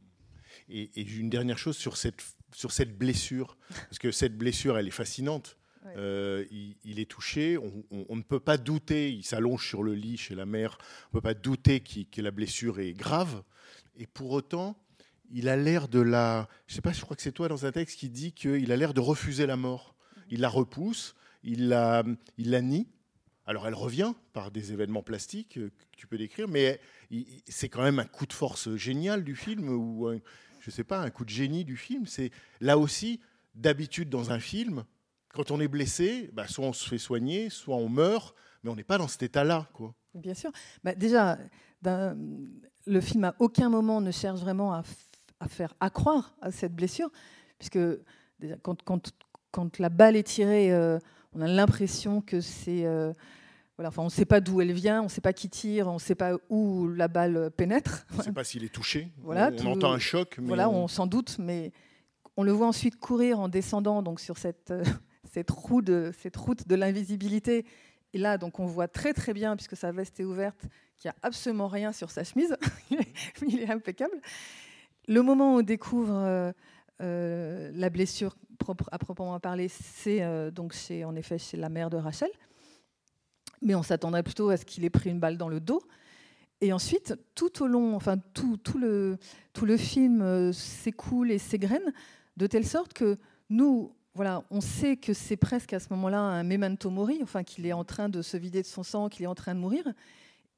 Et, et une dernière chose sur cette, sur cette blessure, parce que cette blessure, elle est fascinante. Euh, il, est touché, on, ne peut pas douter, il s'allonge sur le lit chez la mère, on ne peut pas douter que la blessure est grave, et pour autant, il a l'air de la... Je sais pas, je crois que c'est toi dans un texte qui dit qu'il a l'air de refuser la mort. Il la repousse, il la, il la nie. Alors elle revient par des événements plastiques euh, que tu peux décrire, mais c'est quand même un coup de force génial du film, ou un- je sais pas, un coup de génie du film. C'est là aussi, d'habitude dans un film, quand on est blessé, bah, soit on se fait soigner, soit on meurt, mais on n'est pas dans cet état-là, quoi. Bien sûr. Bah, déjà, d'un- le film à aucun moment ne cherche vraiment à, faire accroire à cette blessure, puisque déjà, quand, quand, quand la balle est tirée, euh, on a l'impression que c'est... euh, voilà, enfin, on ne sait pas d'où elle vient, on ne sait pas qui tire, on ne sait pas où la balle pénètre. On ne sait pas s'il est touché. Voilà, on, tout- entend un choc, mais Voilà, on- on s'en doute, mais on le voit ensuite courir en descendant donc sur cette, cette, route de l'invisibilité. Et là, donc, on voit très très bien, puisque sa veste est ouverte, qu'il n'y a absolument rien sur sa chemise. il, est, impeccable. Le moment où on découvre euh, euh, la blessure à proprement parler, c'est euh, donc chez, en effet chez la mère de Rachel. Mais on s'attendrait plutôt à ce qu'il ait pris une balle dans le dos. Et ensuite, tout au long, enfin tout, tout le, tout le film s'écoule et s'égrène de telle sorte que nous, voilà, on sait que c'est presque à ce moment-là un memento mori, enfin qu'il est en train de se vider de son sang, qu'il est en train de mourir.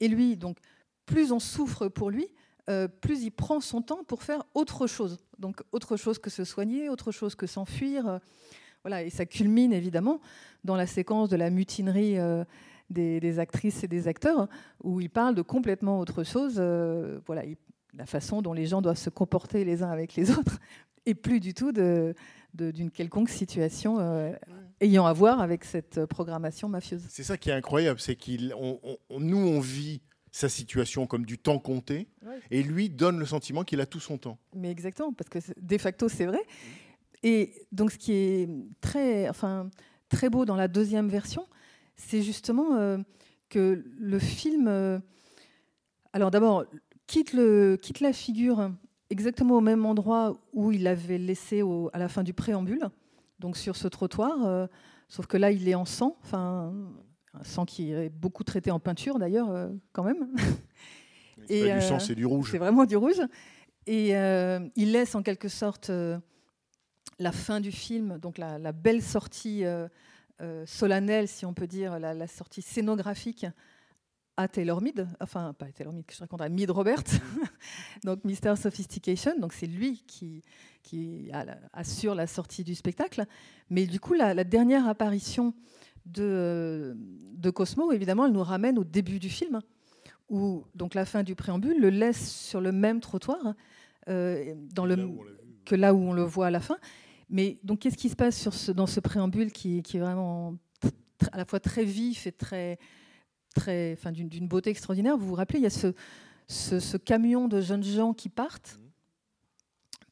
Et lui, donc, plus on souffre pour lui, euh, plus il prend son temps pour faire autre chose. Donc, autre chose que se soigner, autre chose que s'enfuir. euh, voilà, et ça culmine évidemment dans la séquence de la mutinerie euh, des, actrices et des acteurs, où il parle de complètement autre chose. voilà, il- la façon dont les gens doivent se comporter les uns avec les autres, et plus du tout de- d'une quelconque situation euh, ayant à voir avec cette programmation mafieuse. c'est ça qui est incroyable, c'est qu'il, on- on- nous, on vit sa situation comme du temps compté, Ouais. et lui donne le sentiment qu'il a tout son temps. Mais exactement, parce que de facto, c'est vrai. Et donc, ce qui est très, enfin, très beau dans la deuxième version, c'est justement euh, que le film, euh, alors d'abord, quitte, le, quitte la figure exactement au même endroit où il l'avait laissé au- à la fin du préambule, donc sur ce trottoir, euh, sauf que là, il est en sang, enfin, un sang qui est beaucoup traité en peinture d'ailleurs, euh, quand même. C'est pas du sang, euh, c'est du rouge. C'est vraiment du rouge. Et il laisse en quelque sorte la fin du film, donc la, la belle sortie solennelle, si on peut dire, la, la sortie scénographique à Taylor Mead, enfin pas à Taylor Mead, que je raconte à Mead Robert, donc Mr. Sophistication, donc c'est lui qui, qui a la- assure la sortie du spectacle. Mais du coup, la, la dernière apparition de, de Cosmo, évidemment, elle nous ramène au début du film, où donc la fin du préambule le laisse sur le même trottoir euh, dans le, Là que là où on le voit à la fin. Mais donc, qu'est-ce qui se passe sur ce, dans ce préambule qui, qui est vraiment à la fois très vif et très, très, enfin, d'une, beauté extraordinaire Vous vous rappelez, il y a ce, ce, ce camion de jeunes gens qui partent,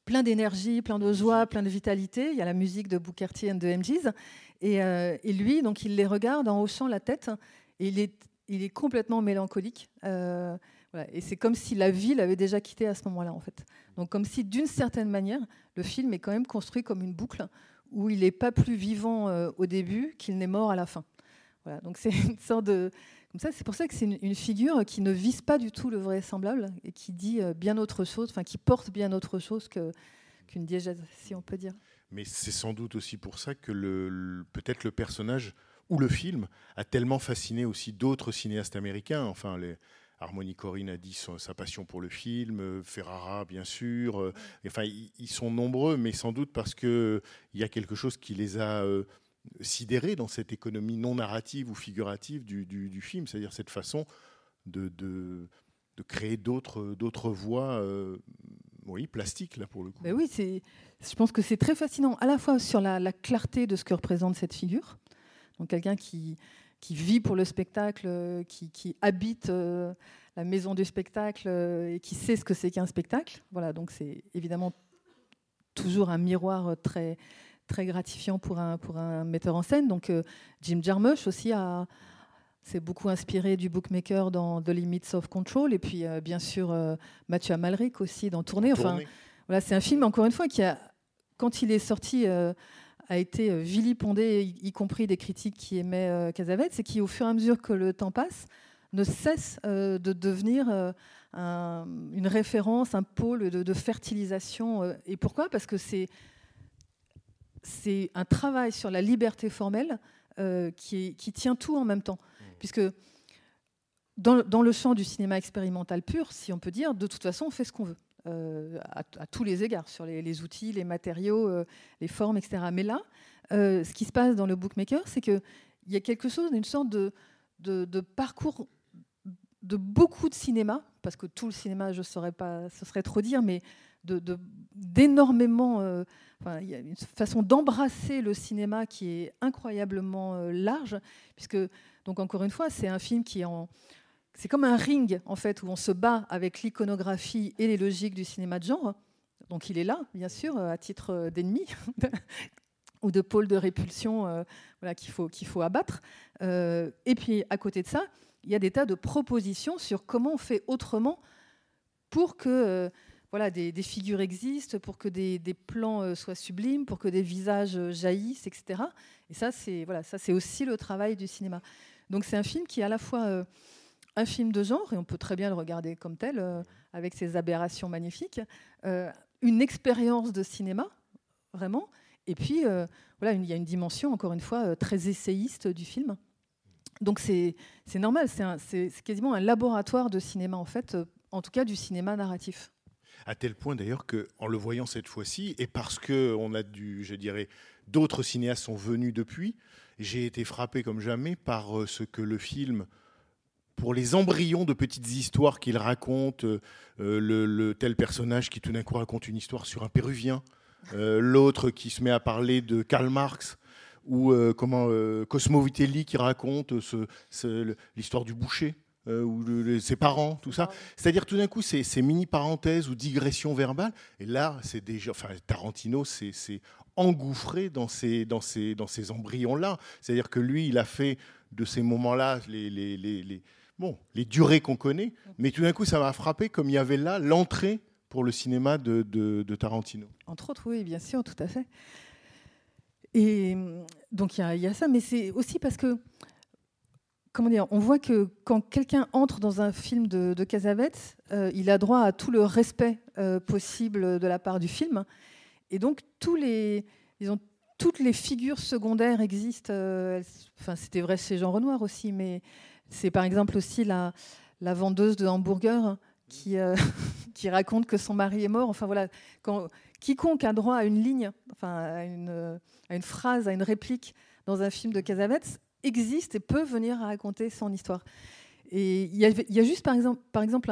plein d'énergie, plein de joie, plein de vitalité. Il y a la musique de Booker T and the MGs. Et, euh, et lui, donc, il les regarde en hochant la tête. Et il est, il est complètement mélancolique. Euh, voilà. Et c'est comme si la vie l'avait déjà quitté à ce moment-là, en fait. Donc, comme si, d'une certaine manière, le film est quand même construit comme une boucle où il n'est pas plus vivant euh, au début qu'il n'est mort à la fin. Voilà. Donc, c'est une sorte de. Comme ça, c'est pour ça que c'est une, figure qui ne vise pas du tout le vraisemblable et qui dit euh, bien autre chose, enfin, qui porte bien autre chose qu'une diégèse, si on peut dire. Mais c'est sans doute aussi pour ça que peut-être le personnage ou le film a tellement fasciné aussi d'autres cinéastes américains. Enfin, Harmony Corinne a dit sa passion pour le film, euh, Ferrara bien sûr. euh, enfin, ils sont nombreux, mais sans doute parce que il y a quelque chose qui les a sidérés dans cette économie non narrative ou figurative du, du- film, c'est-à-dire cette façon de, de, de créer d'autres voies, euh, oui, plastiques là pour le coup. Ben oui, je pense que c'est très fascinant, à la fois sur la, la clarté de ce que représente cette figure, donc quelqu'un qui, qui vit pour le spectacle, qui, qui habite euh, la maison du spectacle euh, et qui sait ce que c'est qu'un spectacle. Voilà, donc c'est évidemment toujours un miroir euh, très, très gratifiant pour un, pour un metteur en scène. Donc euh, Jim Jarmusch aussi a s'est beaucoup inspiré du bookmaker dans The Limits of Control et puis euh, bien sûr euh, Mathieu Amalric aussi dans Tournée. Enfin, Tournée. voilà, c'est un film, encore une fois, qui a, quand il est sorti, euh, a été vilipendé, y, y compris des critiques qui aimaient Cassavetes, et qui, au fur et à mesure que le temps passe, ne cesse de devenir un- une référence, un pôle de, de fertilisation. et pourquoi? Parce que c'est c'est un travail sur la liberté formelle euh, qui, est- qui tient tout en même temps. Puisque dans, le- dans le champ du cinéma expérimental pur, si on peut dire, de toute façon, on fait ce qu'on veut, euh, à, à tous les égards, sur les, les outils, les matériaux, euh, les formes, etc. Mais là, ce qui se passe dans le bookmaker, c'est qu'il y a quelque chose d'une sorte de, de, de parcours de beaucoup de cinéma, parce que tout le cinéma, je ne saurais pas, ce serait trop dire, mais de- de- d'énormément. Il y a une façon d'embrasser le cinéma qui est incroyablement euh, large, puisque, donc encore une fois, c'est un film qui est. C'est comme un ring, en fait, où on se bat avec l'iconographie et les logiques du cinéma de genre. Donc il est là, bien sûr, à titre euh, d'ennemi ou de pôle de répulsion euh, voilà, qu'il faut, qu'il faut abattre. Euh, et puis, à côté de ça, il y a des tas de propositions sur comment on fait autrement pour que euh, voilà, des, figures existent, pour que des, plans euh, soient sublimes, pour que des visages euh, jaillissent, etc. Et ça, c'est voilà, ça, c'est aussi le travail du cinéma. Donc c'est un film qui est à la fois euh, un film de genre, et on peut très bien le regarder comme tel, avec ses aberrations magnifiques, une expérience de cinéma, vraiment, et puis voilà, il y a une dimension, encore une fois, très essayiste du film. Donc c'est normal, c'est quasiment un laboratoire de cinéma, en fait, en tout cas du cinéma narratif. À tel point d'ailleurs que, en le voyant cette fois-ci, et parce que on a dû, je dirais, d'autres cinéastes sont venus depuis, j'ai été frappé comme jamais par euh, ce que le film, pour les embryons de petites histoires qu'il raconte, euh, euh, le, tel personnage qui tout d'un coup raconte une histoire sur un Péruvien, l'autre qui se met à parler de Karl Marx, ou comment Cosmo Vitelli qui raconte l'histoire du boucher. Euh, ou le- le- ses parents, tout ça. C'est-à-dire tout d'un coup, ces, ces mini parenthèses ou digressions verbales. Et là, c'est déjà, enfin, Tarantino, c'est engouffré dans ces, dans ces, dans ces embryons-là. C'est-à-dire que lui, il a fait de ces moments-là les, les, les, les- bon, les durées qu'on connaît. Mais tout d'un coup, ça m'a frappé comme il y avait là l'entrée pour le cinéma de, de- de Tarantino. Entre autres, oui, bien sûr, tout à fait. Et donc il y, y a ça, mais c'est aussi parce que, comment dire, on voit que quand quelqu'un entre dans un film de, de euh, il a droit à tout le respect euh, possible de la part du film, et donc tous les, toutes les figures secondaires existent. euh, enfin, c'était vrai chez Jean Renoir aussi, mais c'est par exemple aussi la, la vendeuse de hamburgers qui, qui raconte que son mari est mort. Enfin voilà, quand, quiconque a droit à une ligne, enfin à une, à une phrase, à une réplique dans un film de Cassavetes existe et peut venir raconter son histoire. Et il y a, juste par exemple,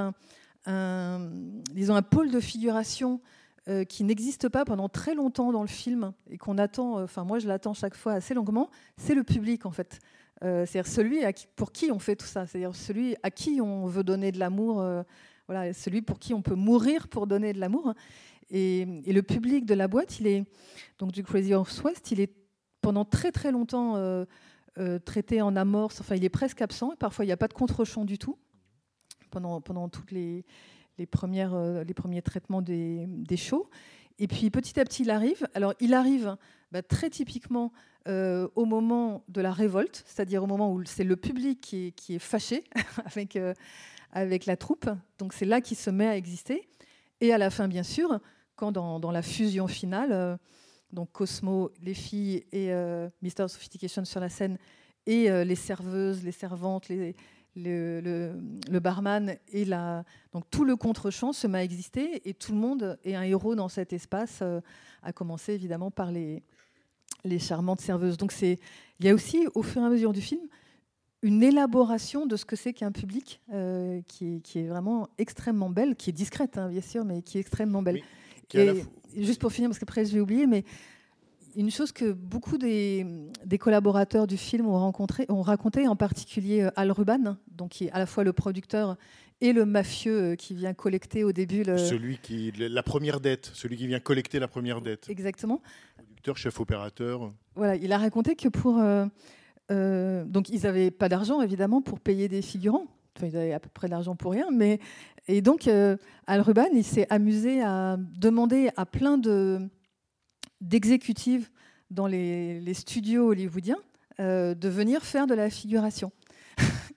un, disons un pôle de figuration euh, qui n'existe pas pendant très longtemps dans le film et qu'on attend, euh, enfin moi je l'attends chaque fois assez longuement, c'est le public en fait. Euh, c'est-à-dire celui pour qui on fait tout ça, c'est-à-dire celui à qui on veut donner de l'amour, voilà, celui pour qui on peut mourir pour donner de l'amour. Et, le public de la boîte, il est donc du Crazy Horse West, il est pendant très très longtemps traité en amorce, enfin il est presque absent, et parfois il n'y a pas de contre-champ du tout pendant, pendant les, les, euh, les premiers traitements des, des shows. Et puis petit à petit, il arrive. Alors il arrive bah, très typiquement euh, au moment de la révolte, c'est-à-dire au moment où c'est le public qui est, qui est fâché avec, euh, avec la troupe. Donc c'est là qu'il se met à exister. Et à la fin, bien sûr, quand dans, dans la fusion finale, euh, donc Cosmo, les filles et euh, Mr. Sophistication sur la scène, et euh, les serveuses, les servantes, les, le, le- le barman et la, donc tout le contre-champ se met à exister et tout le monde est un héros dans cet espace, euh, à commencer évidemment par les, les charmantes serveuses. Donc c'est, il y a aussi au fur et à mesure du film une élaboration de ce que c'est qu'un public euh, qui, est, qui est vraiment extrêmement belle, qui est discrète hein, bien sûr, mais qui est extrêmement belle. Oui, qui est à la Et fois- juste pour finir, parce qu'après je vais oublier, mais une chose que beaucoup des, des collaborateurs du film ont, rencontré, ont raconté, en particulier euh, Al Ruban, donc qui est à la fois le producteur et le mafieux euh, qui vient collecter au début le. Celui qui, la première dette, celui qui vient collecter la première dette. Exactement. Producteur, chef opérateur. Voilà, il a raconté que pour. euh, euh, donc, ils n'avaient pas d'argent, évidemment, pour payer des figurants. Ils avaient à peu près d'argent pour rien. Mais... Et donc, euh, Al Ruban, il s'est amusé à demander à plein de, d'exécutives dans les, studios hollywoodiens euh, de venir faire de la figuration.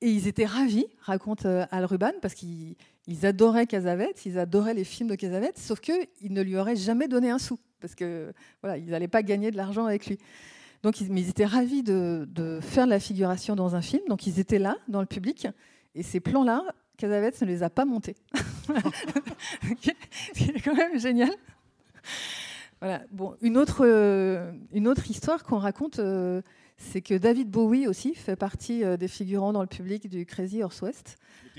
et ils étaient ravis, raconte euh, Al Ruban, parce qu'ils ils adoraient Casavette, ils adoraient les films de Casavette, sauf qu'ils ne lui auraient jamais donné un sou, parce que voilà, ils n'allaient pas gagner de l'argent avec lui. Donc, ils, mais ils étaient ravis de, de faire de la figuration dans un film. Donc, ils étaient là, dans le public. Et ces plans-là, Casavette ne les a pas montés. C'est quand même génial. Voilà. Bon, une, autre, euh, une autre histoire qu'on raconte, euh, c'est que David Bowie aussi fait partie euh, des figurants dans le public du Crazy Horse West.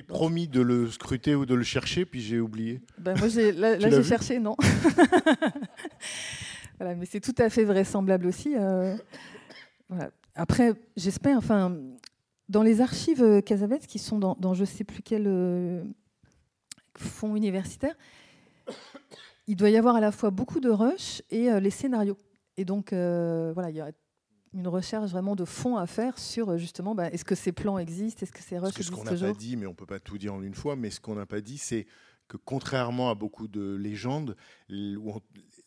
Promis de le scruter ou de le chercher, puis j'ai oublié. Ben, moi, là, j'ai cherché, non. voilà, mais c'est tout à fait vraisemblable aussi. euh, voilà. Après, j'espère, enfin, dans les archives euh, Casavets qui sont dans, dans je ne sais plus quel euh, fonds universitaire, il doit y avoir à la fois beaucoup de rush et euh, les scénarios. Et donc, voilà, il y a une recherche vraiment de fond à faire sur justement, bah, est-ce que ces plans existent, est-ce que ces rushs que ce qu'on existent n'a pas dit, mais on peut pas tout dire en une fois, mais ce qu'on n'a pas dit, c'est que contrairement à beaucoup de légendes,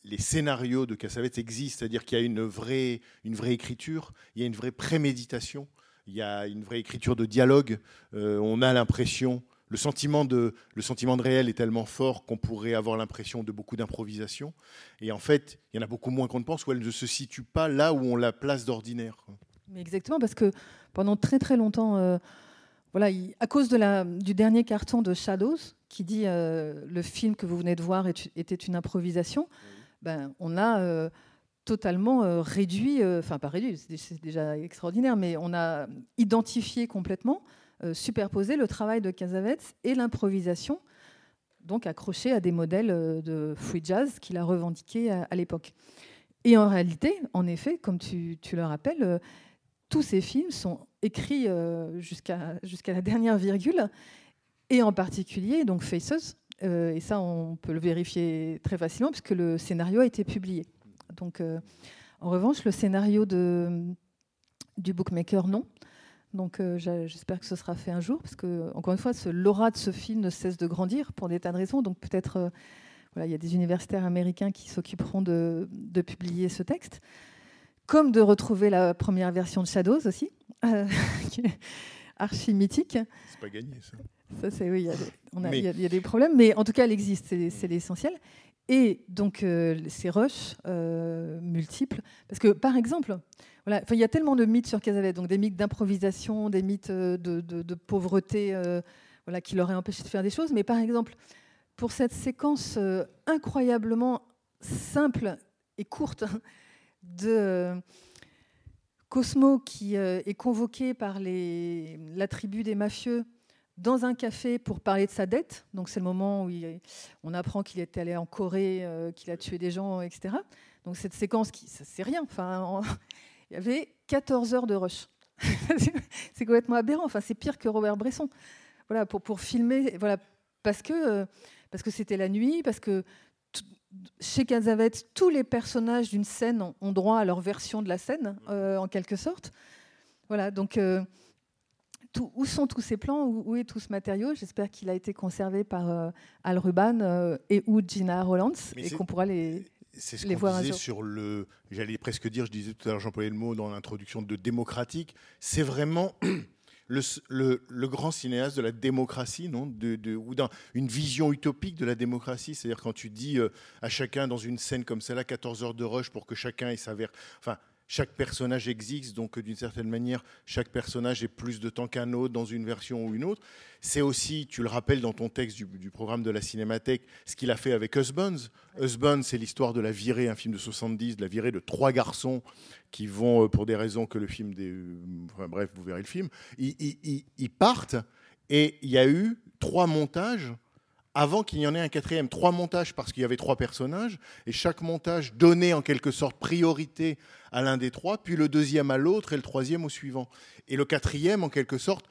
les scénarios de Cassavetes existent, c'est-à-dire qu'il y a une vraie, une vraie écriture, il y a une vraie préméditation, il y a une vraie écriture de dialogue. euh, on a l'impression, le sentiment de, le sentiment de réel est tellement fort qu'on pourrait avoir l'impression de beaucoup d'improvisation. Et en fait, il y en a beaucoup moins qu'on ne pense, où elle ne se situe pas là où on la place d'ordinaire. Mais exactement, parce que pendant très très longtemps, euh, voilà, il- à cause de la, du dernier carton de Shadows, qui dit euh, le film que vous venez de voir est- était une improvisation, ben, on a euh, totalement euh, réduit, euh, enfin pas réduit, c'est déjà extraordinaire, mais on a identifié complètement, superposé le travail de Casavets et l'improvisation, donc accroché à des modèles de free jazz qu'il a revendiqué à, l'époque. Et en réalité, en effet, comme tu, le rappelles, tous ces films sont écrits jusqu'à jusqu'à la dernière virgule, et en particulier donc Faces. Euh, et ça, on peut le vérifier très facilement puisque le scénario a été publié. Donc, euh, en revanche, le scénario du bookmaker, non. Donc, euh, j'espère que ce sera fait un jour, parce que encore une fois, l'aura de ce film ne cesse de grandir pour des tas de raisons. Donc, peut-être, voilà, il y a des universitaires américains qui s'occuperont de publier ce texte comme de retrouver la première version de Shadows aussi, euh, qui est archi mythique. C'est pas gagné, ça. Ça, c'est oui, il y a des- y, y a problèmes, mais en tout cas, elle existe, c'est l'essentiel. Et donc, euh, ces rushs euh, multiples, parce que par exemple, voilà, il y a tellement de mythes sur Casavet, donc des mythes d'improvisation, des mythes euh, de, de- de pauvreté, euh, voilà, qui l'auraient empêché de faire des choses. Mais par exemple, pour cette séquence incroyablement simple et courte de euh, Cosmo qui euh, est convoqué par la tribu des mafieux dans un café pour parler de sa dette. Donc c'est le moment où on apprend qu'il est allé en Corée, euh, qu'il a tué des gens, etc. Donc cette séquence, qui, ça c'est rien. Enfin, en- il y avait 14 heures de rush. c'est complètement aberrant. Enfin, c'est pire que Robert Bresson. Voilà, pour, pour filmer, voilà, parce que euh, parce que c'était la nuit, parce que chez Casavets, tous les personnages d'une scène ont, droit à leur version de la scène, euh, en quelque sorte. Voilà, donc euh, tout- où sont tous ces plans Où, où est tout ce matériau? J'espère qu'il a été conservé par euh, Al Ruban et ou Gina Rollins Mais et qu'on pourra les. C'est ce qu'on disait sur le. J'allais presque dire, je disais tout à l'heure, j'employais le mot dans l'introduction de démocratique. C'est vraiment le, grand cinéaste de la démocratie, non de, Ou dans une vision utopique de la démocratie. C'est-à-dire quand tu dis euh, à chacun dans une scène comme celle-là, 14 heures de rush pour que chacun ait sa ver- Enfin, chaque personnage existe, donc d'une certaine manière, chaque personnage est plus de temps qu'un autre dans une version ou une autre. C'est aussi, tu le rappelles dans ton texte du, programme de la Cinémathèque, ce qu'il a fait avec Husbands. Husbands, c'est l'histoire de la virée, un film de 70, de la virée de trois garçons qui vont, euh, pour des raisons que le film, enfin, bref, vous verrez le film, ils partent et il y a eu trois montages avant qu'il y en ait un quatrième. Trois montages parce qu'il y avait trois personnages, et chaque montage donnait en quelque sorte priorité à l'un des trois, puis le deuxième à l'autre et le troisième au suivant. Et le quatrième, en quelque sorte,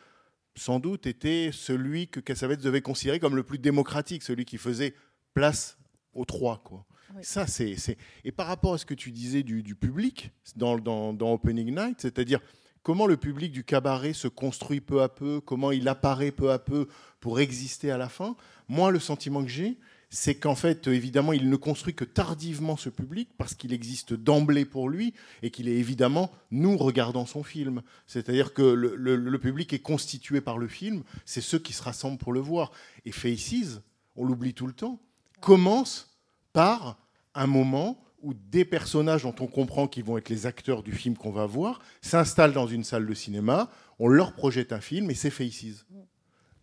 sans doute était celui que Cassavetes devait considérer comme le plus démocratique, celui qui faisait place aux trois. Quoi. Oui. Ça, c'est, Et par rapport à ce que tu disais du, du public dans, dans, dans Opening Night, c'est-à-dire comment le public du cabaret se construit peu à peu, comment il apparaît peu à peu pour exister à la fin, moi, le sentiment que j'ai, c'est qu'en fait, évidemment, il ne construit que tardivement ce public parce qu'il existe d'emblée pour lui et qu'il est évidemment nous regardant son film. C'est-à-dire que le, public est constitué par le film, c'est ceux qui se rassemblent pour le voir. Et Faces, on l'oublie tout le temps, commence par un moment où des personnages dont on comprend qu'ils vont être les acteurs du film qu'on va voir s'installent dans une salle de cinéma, on leur projette un film et c'est Faces.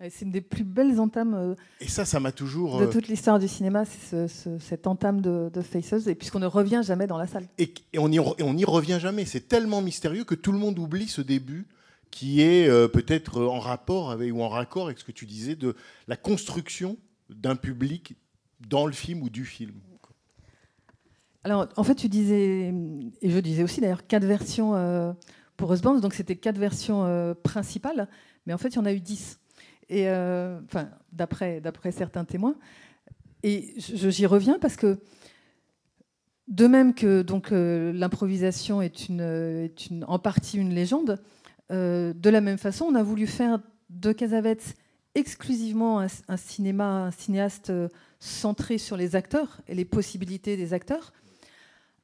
C'est une des plus belles entames euh, Et ça, ça m'a toujours... de euh, toute l'histoire du cinéma, c'est ce- ce- cette entame de, de Faces, et puisqu'on ne revient jamais dans la salle. et, et on n'y revient jamais. C'est tellement mystérieux que tout le monde oublie ce début qui est euh, peut-être en rapport avec, ou en raccord avec ce que tu disais de la construction d'un public dans le film ou du film. Alors, en fait, tu disais, et je disais aussi d'ailleurs, quatre versions euh, pour Husbands, donc c'était quatre versions euh, principales, mais en fait, il y en a eu dix. Et, euh, d'après, d'après certains témoins. Et j'y reviens parce que, de même que donc, euh, l'improvisation est, une, est une, en partie une légende, euh, de la même façon, on a voulu faire de Casavetes exclusivement un, cinéma, cinéaste centré sur les acteurs et les possibilités des acteurs.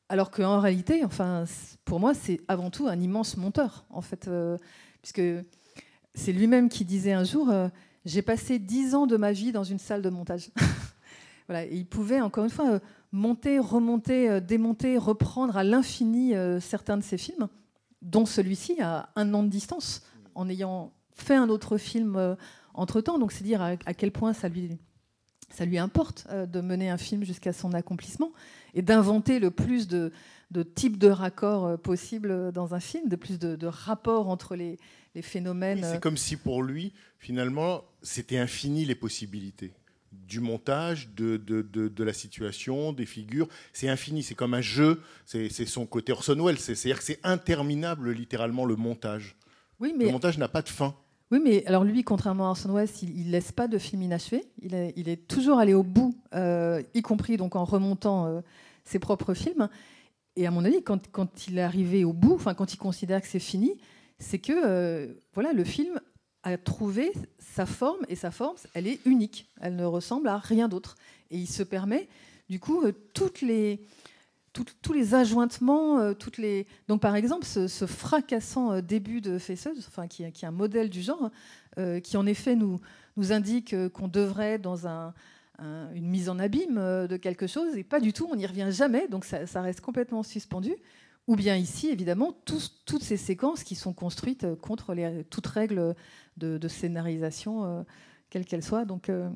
Alors qu'en réalité, enfin, pour moi, c'est avant tout un immense monteur, en fait, puisque c'est lui-même qui disait un jour euh, J'ai passé dix ans de ma vie dans une salle de montage. voilà, il pouvait, encore une fois, euh, monter, remonter, euh, démonter, reprendre à l'infini certains de ses films, dont celui-ci à un an de distance, en ayant fait un autre film entre-temps. Donc, c'est dire à, quel point ça lui, ça lui importe de mener un film jusqu'à son accomplissement et d'inventer le plus de, de types de raccords euh, possibles dans un film, de plus de, de rapports entre les, les phénomènes. Oui, euh, c'est comme si pour lui, finalement, c'était infini les possibilités. Du montage, de, de, de, de la situation, des figures. C'est infini, c'est comme un jeu. C'est c'est son côté Orson Welles. C'est- C'est-à-dire que c'est interminable, littéralement, le montage. Oui, Le mais, montage n'a pas de fin. oui, mais alors lui, contrairement à Orson Welles, il ne laisse pas de film inachevé. Il est, il est toujours allé au bout, euh, y compris donc en remontant euh, ses propres films. Et à mon avis, quand, il est arrivé au bout, enfin quand il considère que c'est fini, c'est que euh, voilà, le film a trouvé sa forme et sa forme, elle est unique. Elle ne ressemble à rien d'autre. Et il se permet, du coup, euh, les, tous les ajointements, euh, toutes les. Donc, par exemple, ce, fracassant début de Faisseuse, enfin, qui, qui est un modèle du genre, qui en effet nous, nous indique qu'on devrait dans un, un- une mise en abîme euh, de quelque chose, et pas du tout, on n'y revient jamais, donc ça, reste complètement suspendu. Ou bien ici, évidemment, toutes ces séquences qui sont construites euh, contre les, toute règle de, scénarisation, euh, quelle qu'elle soit. Donc, euh,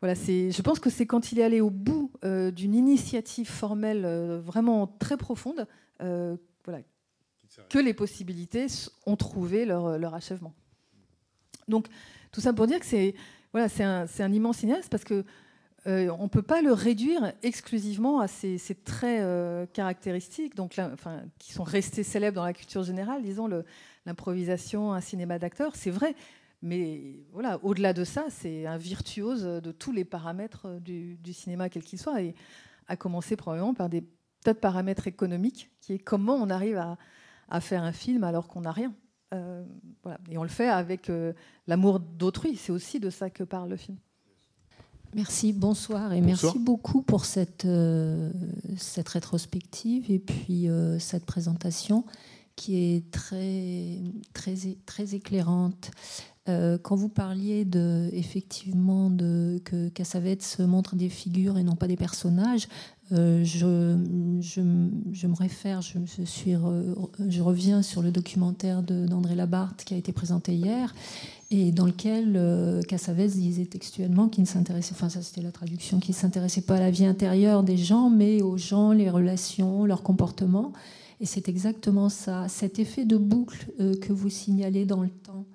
voilà, je pense que c'est quand il est allé au bout euh, d'une initiative formelle vraiment très profonde voilà, que les possibilités ont trouvé leur, leur achèvement. Donc, tout ça pour dire que c'est, voilà, un, un immense cinéaste parce que euh, on ne peut pas le réduire exclusivement à ces, traits euh, caractéristiques, donc qui sont restés célèbres dans la culture générale, disons l'improvisation, un cinéma d'acteur, c'est vrai. Mais voilà, au-delà de ça, c'est un virtuose de tous les paramètres du, cinéma, quel qu'il soit, et à commencer probablement par des tas de paramètres économiques, qui est comment on arrive à, faire un film alors qu'on n'a rien. Euh. Et on le fait avec l'amour d'autrui. C'est aussi de ça que parle le film. Merci, bonsoir et Bonsoir. merci beaucoup pour cette, euh, cette rétrospective et puis euh, cette présentation qui est très, très, très éclairante. Euh, quand vous parliez de, effectivement de, que Cassavetes se montre des figures et non pas des personnages, euh, je, me réfère, je, reviens sur le documentaire d'André Labarthe qui a été présenté hier et dans lequel euh, disait textuellement qu'il ne s'intéressait, enfin c'était la traduction, qu'il ne s'intéressait pas à la vie intérieure des gens, mais aux gens, les relations, leur comportement. Et c'est exactement ça, cet effet de boucle euh, que vous signalez dans le temps,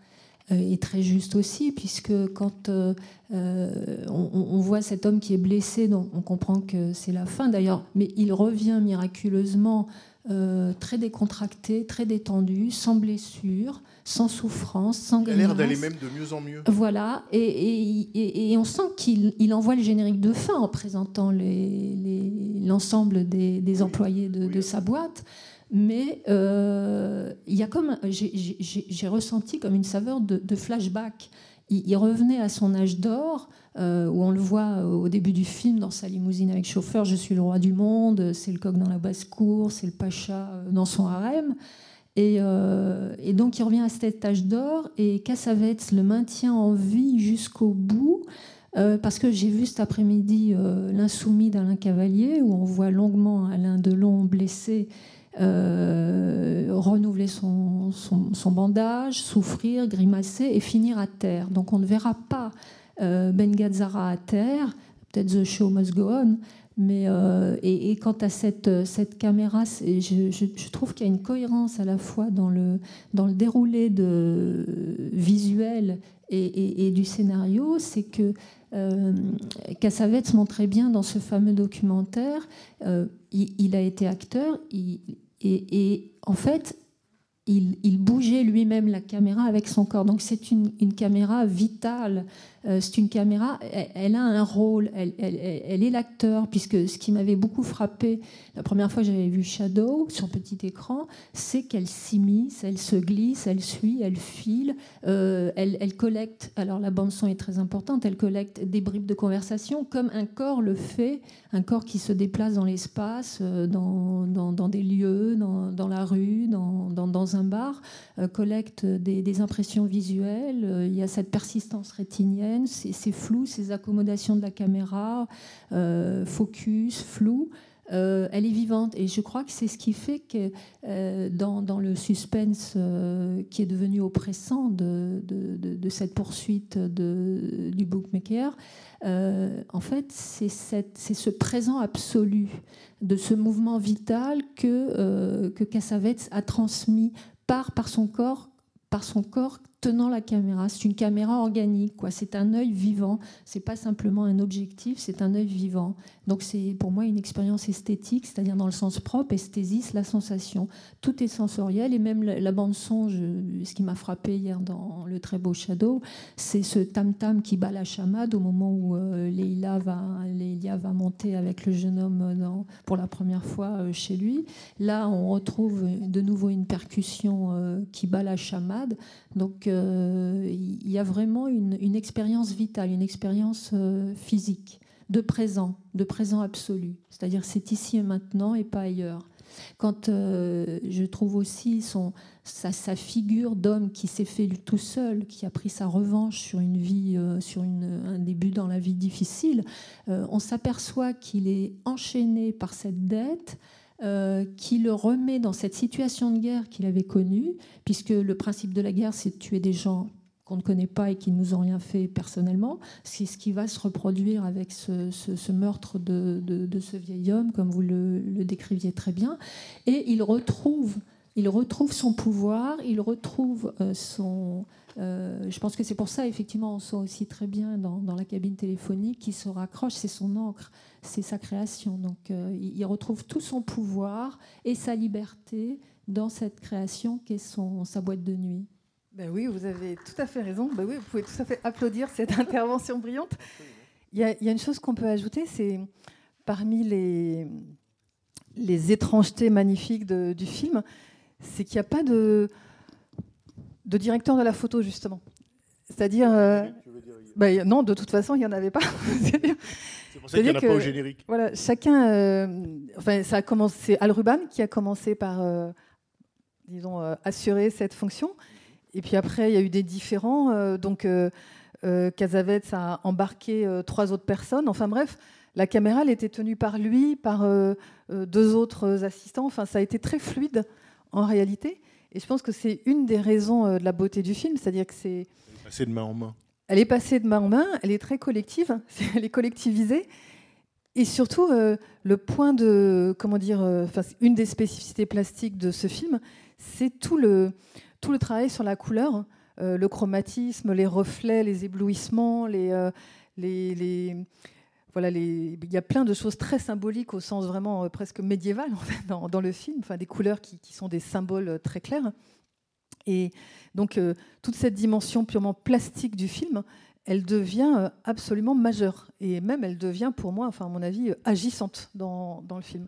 est très juste aussi, puisque quand euh, euh, on, on voit cet homme qui est blessé, donc on comprend que c'est la fin d'ailleurs, mais il revient miraculeusement euh, très décontracté, très détendu, sans blessure, sans souffrance, sans Il a l'air d'aller même de mieux en mieux. Voilà, et, et- et- et on sent qu'il il envoie le générique de fin en présentant les- les- l'ensemble des, des employés de, de sa boîte. Mais euh, il y a comme j'ai- ressenti comme une saveur de, flashback. Il, revenait à son âge d'or, euh, où on le voit au début du film dans sa limousine avec chauffeur. Je suis le roi du monde, c'est le coq dans la basse cour, c'est le pacha euh, dans son harem. Et, donc il revient à cet âge d'or et Cassavetes le maintient en vie jusqu'au bout. parce que j'ai vu cet après-midi L'insoumis d'Alain Cavalier, où on voit longuement Alain Delon blessé euh, renouveler son, son- bandage, souffrir, grimacer et finir à terre. Donc on ne verra pas euh, Ben Gazzara à terre, peut-être The Show Must Go On, mais euh, et, quant à cette, cette caméra, je, trouve qu'il y a une cohérence à la fois dans le, dans le déroulé de, visuel et, du scénario, c'est que euh, Cassavetes montrait bien dans ce fameux documentaire, il, a été acteur, et, en fait, il, bougeait lui-même la caméra avec son corps. Donc c'est une caméra vitale. Euh, c'est une caméra, elle, a un rôle, elle, est l'acteur, puisque ce qui m'avait beaucoup frappé la première fois que j'avais vu Shadow sur petit écran, c'est qu'elle s'immisce, elle se glisse, elle suit, elle file, euh, elle, collecte, alors la bande son est très importante, elle collecte des bribes de conversation comme un corps le fait, un corps qui se déplace dans l'espace, euh, dans, des lieux, dans, la rue, dans, un bar, collecte des, impressions visuelles, il y a cette persistance rétinienne, c'est c'est flou, ces accommodations de la caméra, euh, focus, flou. Euh, elle est vivante et je crois que c'est ce qui fait que euh, dans, le suspense qui est devenu oppressant de, cette poursuite du bookmaker, en fait c'est ce présent absolu de ce mouvement vital que, que Cassavetes a transmis par son corps tenant la caméra. C'est une caméra organique, quoi. C'est un œil vivant. C'est pas simplement un objectif, c'est un œil vivant. Donc c'est pour moi une expérience esthétique, c'est-à-dire dans le sens propre, esthésiste, la sensation. Tout est sensoriel et même la, bande son. je- ce qui m'a frappé hier dans le très beau Shadow, c'est ce tam tam qui bat la chamade au moment où euh, va, Leila va monter avec le jeune homme pour la première fois euh, chez lui. Là, on retrouve de nouveau une percussion euh, qui bat la chamade. Donc, euh, il y a vraiment une, expérience vitale, une expérience euh, physique, de présent, de présent absolu. C'est-à-dire, c'est ici et maintenant et pas ailleurs. Quand euh, je trouve aussi son, sa, figure d'homme qui s'est fait tout seul, qui a pris sa revanche sur une vie, sur un début dans la vie difficile, on s'aperçoit qu'il est enchaîné par cette dette, euh, qui le remet dans cette situation de guerre qu'il avait connue, puisque le principe de la guerre, c'est de tuer des gens qu'on ne connaît pas et qui ne nous ont rien fait personnellement. C'est ce qui va se reproduire avec ce, meurtre de, ce vieil homme, comme vous le, décriviez très bien. Et il retrouve, il retrouve son pouvoir, il retrouve euh, son... euh, je pense que c'est pour ça, effectivement, on sent aussi très bien dans, dans la cabine téléphonique qui se raccroche, c'est son encre, c'est sa création. Donc euh, il retrouve tout son pouvoir et sa liberté dans cette création qu'est son, sa boîte de nuit. Ben oui, vous avez tout à fait raison. Ben oui, vous pouvez tout à fait applaudir cette intervention brillante. Il y a, une chose qu'on peut ajouter, c'est parmi les, les étrangetés magnifiques du film, c'est qu'il n'y a pas de, de directeur de la photo, justement. C'est-à-dire... euh, ben, non, de toute façon, il n'y en avait pas. C'est pour ça qu'il n'y en a C'est-à-dire pas au que- générique. Voilà, chacun. euh, enfin, ça a commencé. Al Ruban qui a commencé par, euh, disons, euh, assurer cette fonction. Et puis après, il y a eu des différents. donc, Cassavetes a embarqué trois autres personnes. Enfin bref, la caméra, elle était tenue par lui, par deux autres assistants. Enfin, ça a été très fluide en réalité. Et je pense que c'est une des raisons de la beauté du film, c'est-à-dire que c'est Elle est passée de main en main, elle est très collective, elle est collectivisée. Et surtout, euh, le point de. Comment dire euh, Une des spécificités plastiques de ce film, c'est tout le, tout le travail sur la couleur. euh, le chromatisme, les reflets, les éblouissements, les, les, les- voilà, les, il y a plein de choses très symboliques au sens vraiment presque médiéval dans, le film, enfin, des couleurs qui, sont des symboles très clairs. Et donc euh, toute cette dimension purement plastique du film, elle devient euh, absolument majeure. Et même elle devient pour moi, enfin à mon avis, euh, agissante dans, dans le film.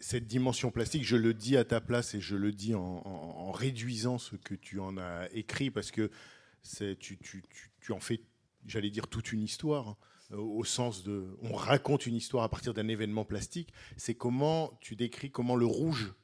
Cette dimension plastique, je le dis à ta place et je le dis en, réduisant ce que tu en as écrit parce que tu, tu- tu- tu en fais, j'allais dire, toute une histoire. hein, au sens de, on raconte une histoire à partir d'un événement plastique. C'est comment tu décris comment le rouge,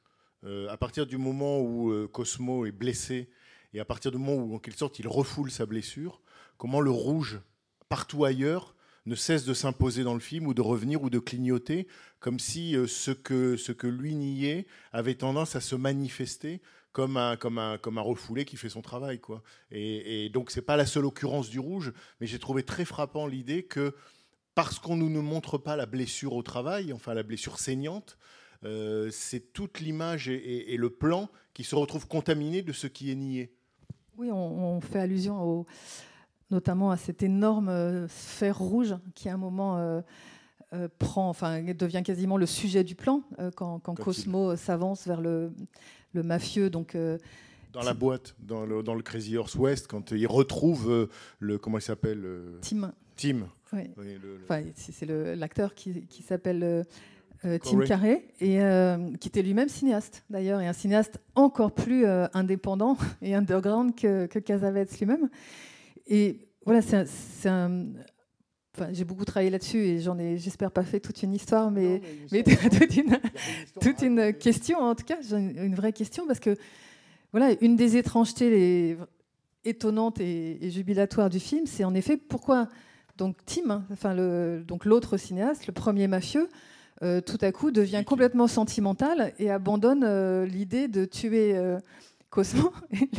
euh, à partir du moment où euh, Cosmo est blessé et à partir du moment où en quelque sorte il refoule sa blessure, comment le rouge partout ailleurs ne cesse de s'imposer dans le film ou de revenir ou de clignoter comme si euh, ce, que, ce que lui niait avait tendance à se manifester comme un, comme un, comme un refoulé qui fait son travail. Quoi. Et, et donc, ce n'est pas la seule occurrence du rouge, mais j'ai trouvé très frappant l'idée que parce qu'on ne nous montre pas la blessure au travail, enfin la blessure saignante, euh, c'est toute l'image et, et- et le plan qui se retrouvent contaminés de ce qui est nié. Oui, on, on fait allusion au- notamment à cette énorme euh, sphère rouge qui, à un moment, euh, euh, prend, enfin, devient quasiment le sujet du plan quand, Cosmo s'avance vers le, le mafieux. Donc, Dans la boîte, dans le, dans le Crazy Horse West, quand il retrouve le. Comment il s'appelle Tim, Tim. Oui, Enfin, c'est l'acteur qui, qui s'appelle euh, Tim et euh, qui était lui-même cinéaste d'ailleurs, et un cinéaste encore plus euh, indépendant et underground que, que lui-même. Et voilà, c'est un- c'est un. Enfin, j'ai beaucoup travaillé là-dessus et j'en ai, j'espère, pas fait toute une histoire, mais, mais toute une, toute une question, en tout cas, une, une vraie question, parce que voilà, une des étrangetés les, étonnantes et, et jubilatoires du film, c'est en effet pourquoi donc Tim, hein, enfin le, donc l'autre cinéaste, le premier mafieux, euh, tout à coup devient complètement sentimental et abandonne euh, l'idée de tuer euh, Cosmo et,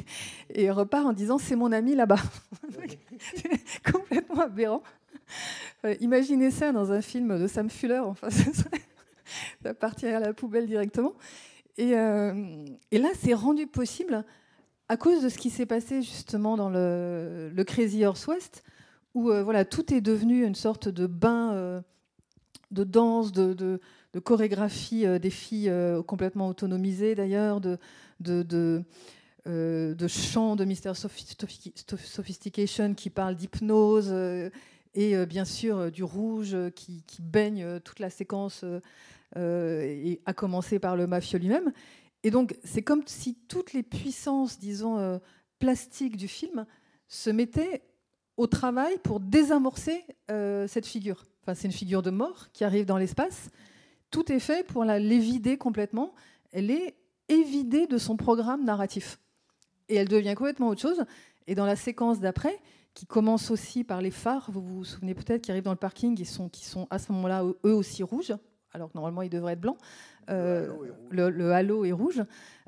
et repart en disant c'est mon ami là-bas. c'est complètement aberrant. Euh, imaginez ça dans un film de Sam Fuller, enfin, ce serait- ça partirait à la poubelle directement. Et, et là, c'est rendu possible à cause de ce qui s'est passé justement dans le, le Crazy Horse West, où voilà, tout est devenu une sorte de bain de danse, de, chorégraphie euh, des filles euh, complètement autonomisées d'ailleurs, de, de, de, euh, chants de Sophi- Sophistication qui parlent d'hypnose, et bien sûr du rouge qui, baigne toute la séquence, et à commencer par le mafieux lui-même. Et donc, c'est comme si toutes les puissances, disons, plastiques du film se mettaient au travail pour désamorcer cette figure. Enfin, c'est une figure de mort qui arrive dans l'espace. Tout est fait pour la l'évider complètement. Elle est évidée de son programme narratif. Et elle devient complètement autre chose. Et dans la séquence d'après, qui commence aussi par les phares, vous vous souvenez peut-être, qui arrivent dans le parking, ils sont, qui sont à ce moment-là eux aussi rouges, alors que normalement ils devraient être blancs. Euh, le, le halo est rouge.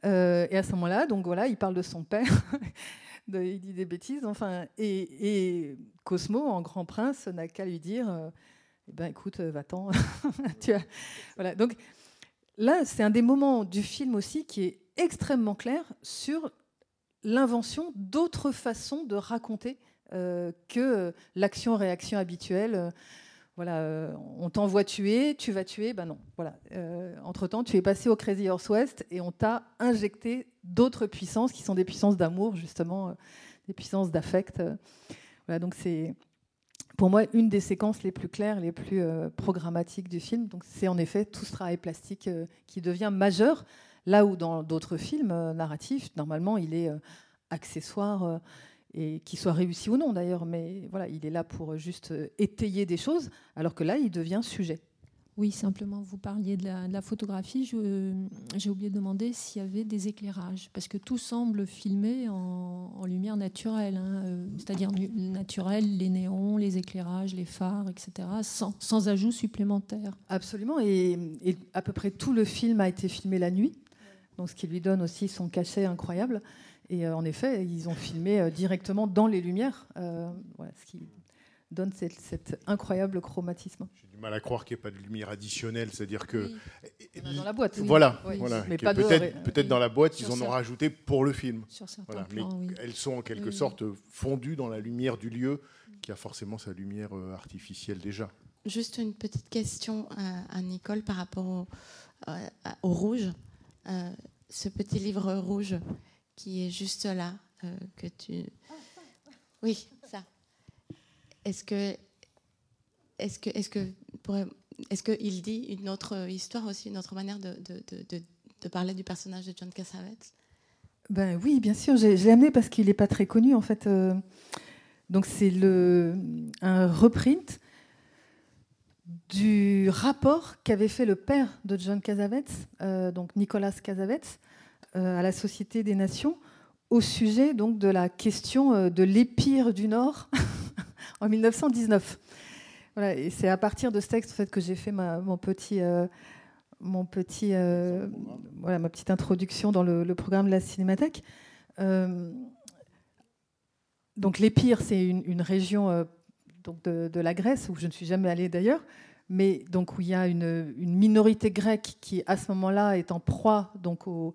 Euh, et à ce moment-là, donc voilà, il parle de son père, de- il dit des bêtises, enfin, et, et Cosmo, en grand prince, n'a qu'à lui dire, euh, eh ben écoute, euh, va-t'en. Voilà. Donc là, c'est un des moments du film aussi qui est extrêmement clair sur l'invention d'autres façons de raconter euh, que euh, l'action-réaction habituelle. Voilà, on t'envoie tuer, tu vas tuer, ben non. Voilà. Entre-temps, tu es passé au Crazy Horse West et on t'a injecté d'autres puissances qui sont des puissances d'amour, justement, des puissances d'affect. voilà, donc c'est pour moi une des séquences les plus claires, les plus euh, programmatiques du film. C'est en effet tout ce travail plastique euh, qui devient majeur, là où dans d'autres films euh, narratifs, normalement, il est accessoire. et qu'il soit réussi ou non d'ailleurs, mais voilà, il est là pour juste étayer des choses, alors que là, il devient sujet. Oui, simplement, vous parliez de la, photographie. J'ai oublié de demander s'il y avait des éclairages, parce que tout semble filmé en, lumière naturelle, hein, euh, c'est-à-dire nu- naturel, les néons, les éclairages, les phares, etc., sans, sans ajout supplémentaire. Absolument, et, à peu près tout le film a été filmé la nuit, donc ce qui lui donne aussi son cachet incroyable. Et euh, en effet, ils ont filmé euh, directement dans les lumières, voilà, ce, qui, donne cette, cet incroyable chromatisme. J'ai du mal à croire qu'il n'y ait pas de lumière additionnelle, c'est-à-dire que. Oui. A Dans la boîte. oui. Voilà, Oui. voilà. Mais que pas dehors, peut-être oui. dans la boîte, Sur ils en ont rajouté pour le film. Sur certains Voilà, mais plans, oui. elles sont en quelque Oui. sorte fondues dans la lumière du lieu, qui a forcément sa lumière euh, artificielle déjà. Juste une petite question à, Nicole par rapport au, euh, au rouge. Euh, ce petit livre rouge qui est juste là, euh, que tu. Oui, ça. Est-ce que. Est-ce que. Est-ce que. Est-ce qu'il dit une autre histoire aussi, une autre manière de, parler du personnage de John Cassavetes? Ben oui, bien sûr, je l'ai amené parce qu'il n'est pas très connu en fait. euh. donc c'est le un reprint du rapport qu'avait fait le père de John Cassavetes, euh, donc Nicolas Cassavetes, euh, à la Société des Nations au sujet donc de la question euh, de l'épire du Nord en 1919. Voilà, c'est à partir de ce texte en fait que j'ai fait ma, mon petit euh, mon petit euh, voilà ma petite introduction dans le, programme de la Cinémathèque. Euh, donc l'Épire, c'est une, région euh, donc de, la Grèce où je ne suis jamais allée d'ailleurs, mais donc où il y a une, minorité grecque qui à ce moment-là est en proie donc au,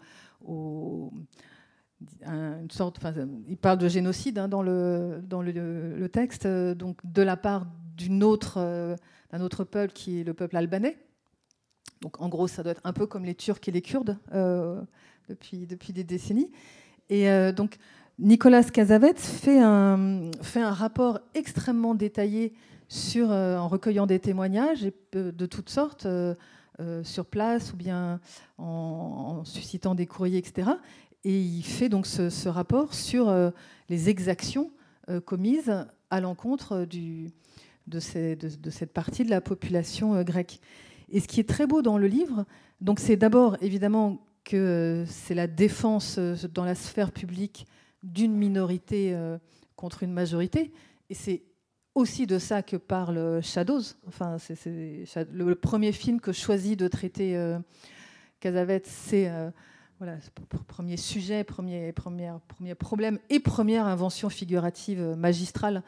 il parle de génocide hein, dans le texte, euh, donc de la part euh, d'un autre peuple qui est le peuple albanais. Donc en gros, ça doit être un peu comme les Turcs et les Kurdes euh, depuis des décennies. Et donc Nicolas Cassavetes fait un, rapport extrêmement détaillé sur, en recueillant des témoignages de toutes sortes, sur place ou bien en, en suscitant des courriers, etc. Et il fait donc ce, rapport sur euh, les exactions euh, commises à l'encontre du, de, de- cette partie de la population euh, grecque. Et ce qui est très beau dans le livre, donc c'est d'abord évidemment que euh, c'est la défense euh, dans la sphère publique d'une minorité euh, contre une majorité. Et c'est aussi de ça que parle Shadows. Enfin, c'est le, premier film que je choisis de traiter euh, Cassavetes, c'est euh, voilà, premier sujet, premier, première, premier problème et première invention figurative euh, magistrale.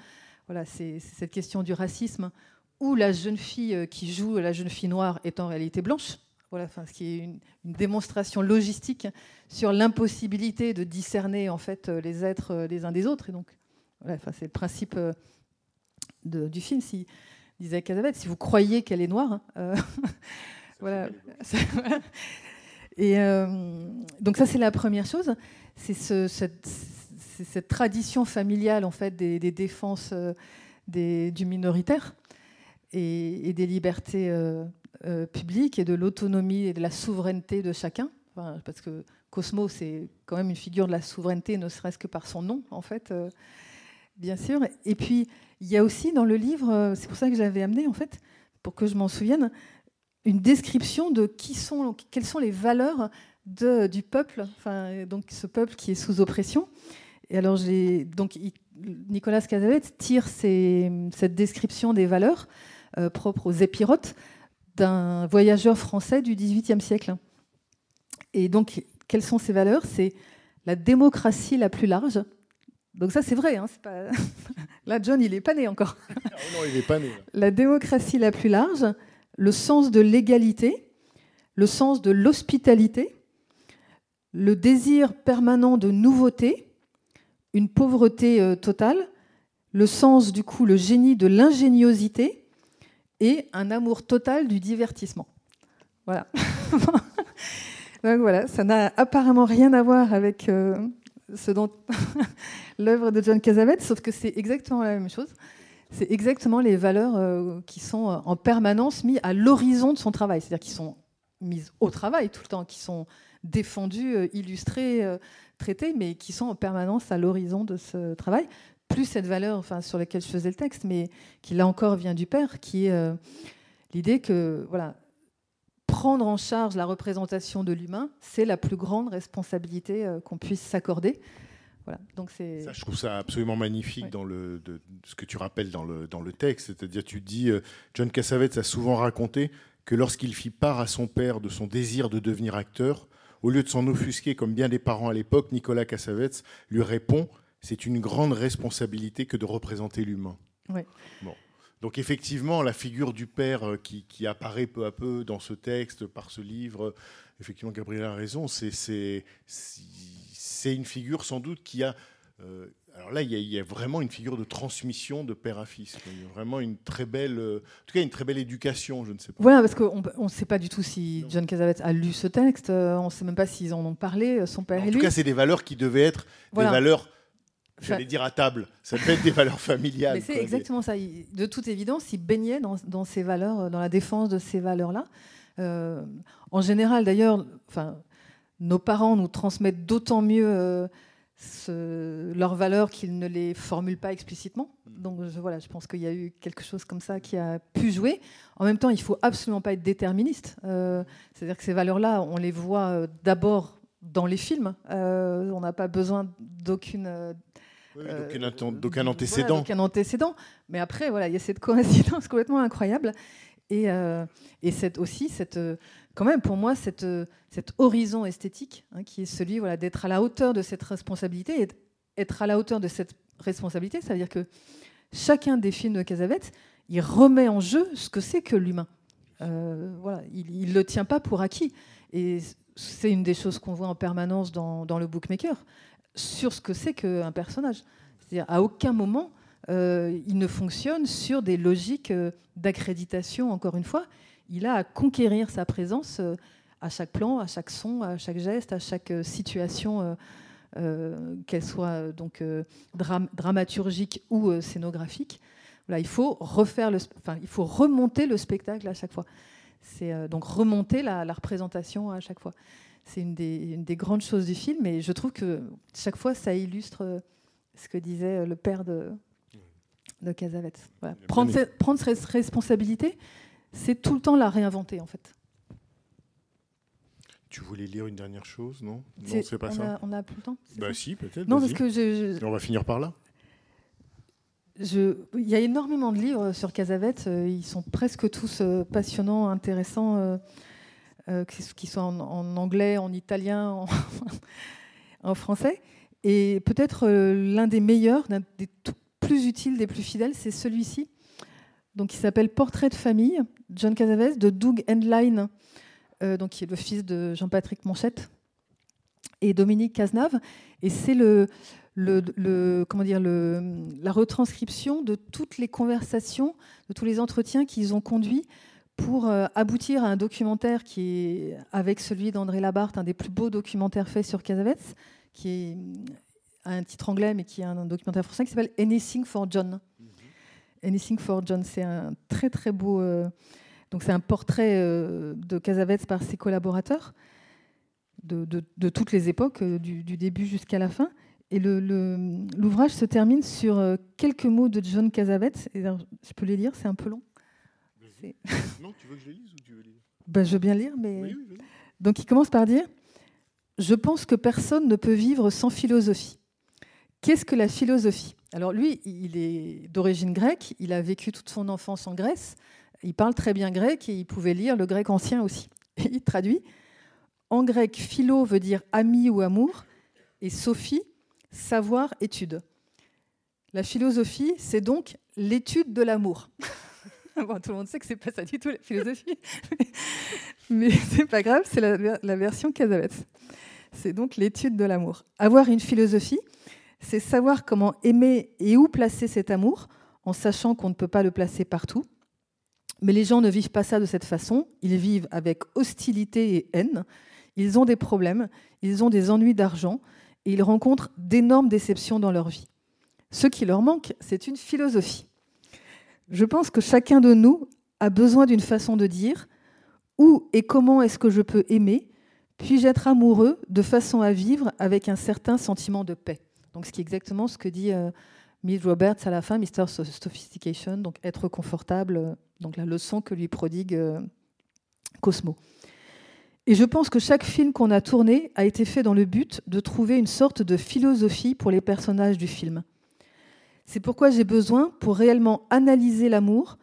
Voilà, c'est cette question du racisme où la jeune fille euh, qui joue la jeune fille noire est en réalité blanche. Voilà, enfin, ce qui est une, une démonstration logistique sur l'impossibilité de discerner en fait euh, les êtres euh, les uns des autres. Et donc, voilà, enfin, c'est le principe euh, de- du film. Si disait Casabeth, si vous croyez qu'elle est noire, euh, voilà. Et euh, donc ça, c'est la première chose. C'est ce- cette, tradition familiale en fait des, défenses euh, du minoritaire et, des libertés euh, publiques et de l'autonomie et de la souveraineté de chacun. Parce que Cosmo, c'est quand même une figure de la souveraineté, ne serait-ce que par son nom, en fait, bien sûr. Et puis, il y a aussi dans le livre, c'est pour ça que je l'avais amené, en fait, pour que je m'en souvienne, une description de qui sont, quelles sont les valeurs de, du peuple, enfin, donc ce peuple qui est sous oppression. Et alors, j'ai donc Nicolas Casavet tire cette description des valeurs euh, propres aux épirotes d'un voyageur français du XVIIIe siècle. Et donc, quelles sont ces valeurs? C'est la démocratie la plus large. Donc ça, c'est vrai. hein, c'est pas... Là, John, il n'est pas né encore. Ah non, il n'est pas né. La démocratie la plus large, le sens de l'égalité, le sens de l'hospitalité, le désir permanent de nouveauté, une pauvreté euh, totale, le sens du coup, le génie de l'ingéniosité et un amour total du divertissement. Voilà. Donc voilà, ça n'a apparemment rien à voir avec euh, ce dont l'œuvre de John Cassavetes, sauf que c'est exactement la même chose. C'est exactement les valeurs euh, qui sont euh, en permanence mises à l'horizon de son travail, c'est-à-dire qui sont mises au travail tout le temps, qui sont défendues, euh, illustrées, traitées, mais qui sont en permanence à l'horizon de ce travail. Plus cette valeur enfin, sur laquelle je faisais le texte, mais qui là encore vient du père, qui est l'idée que voilà, prendre en charge la représentation de l'humain, c'est la plus grande responsabilité qu'on puisse s'accorder. Voilà. Donc c'est Ça, je trouve ça absolument magnifique Ouais. dans le, de, de ce que tu rappelles dans le, dans le texte. C'est-à-dire, tu dis, euh, John Cassavetes a souvent raconté que lorsqu'il fit part à son père de son désir de devenir acteur, au lieu de s'en offusquer comme bien des parents à l'époque, Nicolas Cassavetes lui répond C'est une grande responsabilité que de représenter l'humain. Ouais. Bon. Donc effectivement, la figure du père euh, qui, qui apparaît peu à peu dans ce texte, par ce livre, euh, effectivement, Gabriel a raison, c'est- c'est une figure sans doute qui a... euh, alors là, il y, a, il y a vraiment une figure de transmission de père à fils. Il y a vraiment une très belle, euh, en tout cas, une très belle éducation, je ne sais pas. Voilà, parce qu'on ne sait pas du tout si John Cassavetes a lu ce texte, euh, on ne sait même pas s'ils en ont parlé, son père En et tout lui. cas, c'est des valeurs qui devaient être Voilà. des valeurs, j'allais dire à table, ça peut être des valeurs familiales. C'est exactement ça. De toute évidence, il baignait dans, dans ces valeurs, dans la défense de ces valeurs-là. Euh, en général, d'ailleurs, enfin, nos parents nous transmettent d'autant mieux euh, ce- leurs valeurs qu'ils ne les formulent pas explicitement. Donc je, voilà, je pense qu'il y a eu quelque chose comme ça qui a pu jouer. En même temps, il faut absolument pas être déterministe. Euh, C'est-à-dire que ces valeurs-là, on les voit euh, d'abord dans les films. Euh, on n'a pas besoin d'aucune Oui, d'aucun voilà, antécédent. antécédent. Mais après, voilà, il y a cette coïncidence complètement incroyable. Et, euh, et cette, aussi, cette, euh, quand même, pour moi, cette, euh, cet horizon esthétique, hein, qui est celui voilà, d'être à la hauteur de cette responsabilité. Et être à la hauteur de cette responsabilité, ça veut dire que chacun des films de Casavetes, il remet en jeu ce que c'est que l'humain. Euh, voilà, il ne le tient pas pour acquis. Et c'est une des choses qu'on voit en permanence dans le bookmaker, sur ce que c'est qu'un personnage. C'est-à-dire, à aucun moment, euh, il ne fonctionne sur des logiques euh, d'accréditation, encore une fois. Il a à conquérir sa présence euh, à chaque plan, à chaque son, à chaque geste, à chaque situation, qu'elle soit donc dram- dramaturgique ou scénographique. Voilà, il faut refaire le, il faut remonter le spectacle à chaque fois. C'est donc remonter la, représentation à chaque fois. C'est une une des grandes choses du film, et je trouve que chaque fois ça illustre ce que disait le père de, de. Voilà. A Prendre, ses, prendre ses responsabilités, c'est tout le temps la réinventer en fait. Tu voulais lire une dernière chose, non? Non, C'est- pas on ça. A, on a plus le temps Bah si, peut-être. Non, parce que je, je- Et On va finir par là. je- il y a énormément de livres sur Casavetes. euh, Ils sont presque tous euh, passionnants, intéressants, euh, euh, qu'ils soient en, en anglais, en italien, en, en français. Et peut-être l'un des meilleurs, l'un des tout plus utiles, des plus fidèles, c'est celui-ci. Donc, il s'appelle Portrait de famille, John Casavetes, de Doug Endline, euh, donc qui est le fils de Jean-Patrick Manchette et Dominique Cazenave. Et c'est le, le, comment dire, le, la retranscription de toutes les conversations, de tous les entretiens qu'ils ont conduits pour euh, aboutir à un documentaire qui est, avec celui d'André Labarthe, un des plus beaux documentaires faits sur Casavetes, qui est un titre anglais, mais qui est un documentaire français qui s'appelle Anything for John. Anything for John, c'est un très très beau. euh, donc c'est un portrait euh, de Casavetes par ses collaborateurs de, de- de toutes les époques, euh, du, du début jusqu'à la fin. Et l'ouvrage se termine sur quelques mots de John Casavetes. Et alors, je peux les lire, c'est un peu long. Non, tu veux que je les lise ou tu veux lire? Ben, je veux bien lire, mais. Oui, oui. Donc il commence par dire Je pense que personne ne peut vivre sans philosophie. Qu'est-ce que la philosophie? Alors lui, il est d'origine grecque, il a vécu toute son enfance en Grèce, il parle très bien grec et il pouvait lire le grec ancien aussi. Il traduit En grec, philo veut dire ami ou amour, et sophie, savoir, étude. La philosophie, c'est donc l'étude de l'amour. Tout le monde sait que c'est pas ça du tout la philosophie, mais c'est pas grave, c'est la, version Casavetes. C'est donc l'étude de l'amour. Avoir une philosophie, c'est savoir comment aimer et où placer cet amour, en sachant qu'on ne peut pas le placer partout. Mais les gens ne vivent pas ça de cette façon. Ils vivent avec hostilité et haine. Ils ont des problèmes, ils ont des ennuis d'argent et ils rencontrent d'énormes déceptions dans leur vie. Ce qui leur manque, c'est une philosophie. Je pense que chacun de nous a besoin d'une façon de dire où et comment est-ce que je peux aimer? Puis-je être amoureux de façon à vivre avec un certain sentiment de paix? Ce qui est exactement ce que dit euh, Roberts à la fin, Mr. Sophistication, donc être confortable, euh, donc la leçon que lui prodigue euh, Cosmo. Et je pense que chaque film qu'on a tourné a été fait dans le but de trouver une sorte de philosophie pour les personnages du film. C'est pourquoi j'ai besoin, pour réellement analyser l'amour,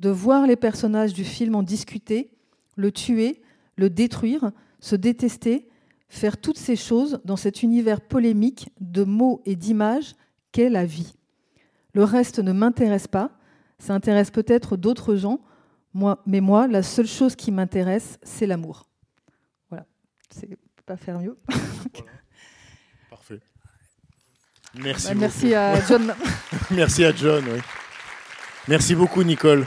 de voir les personnages du film en discuter, le tuer, le détruire, se détester, faire toutes ces choses dans cet univers polémique de mots et d'images qu'est la vie. Le reste ne m'intéresse pas, Ça intéresse peut-être d'autres gens, moi, mais moi, la seule chose qui m'intéresse, c'est l'amour. Voilà, c'est pas faire mieux. Parfait. Merci. Bah, beaucoup. merci à John. Merci à John. oui. Merci beaucoup, Nicole.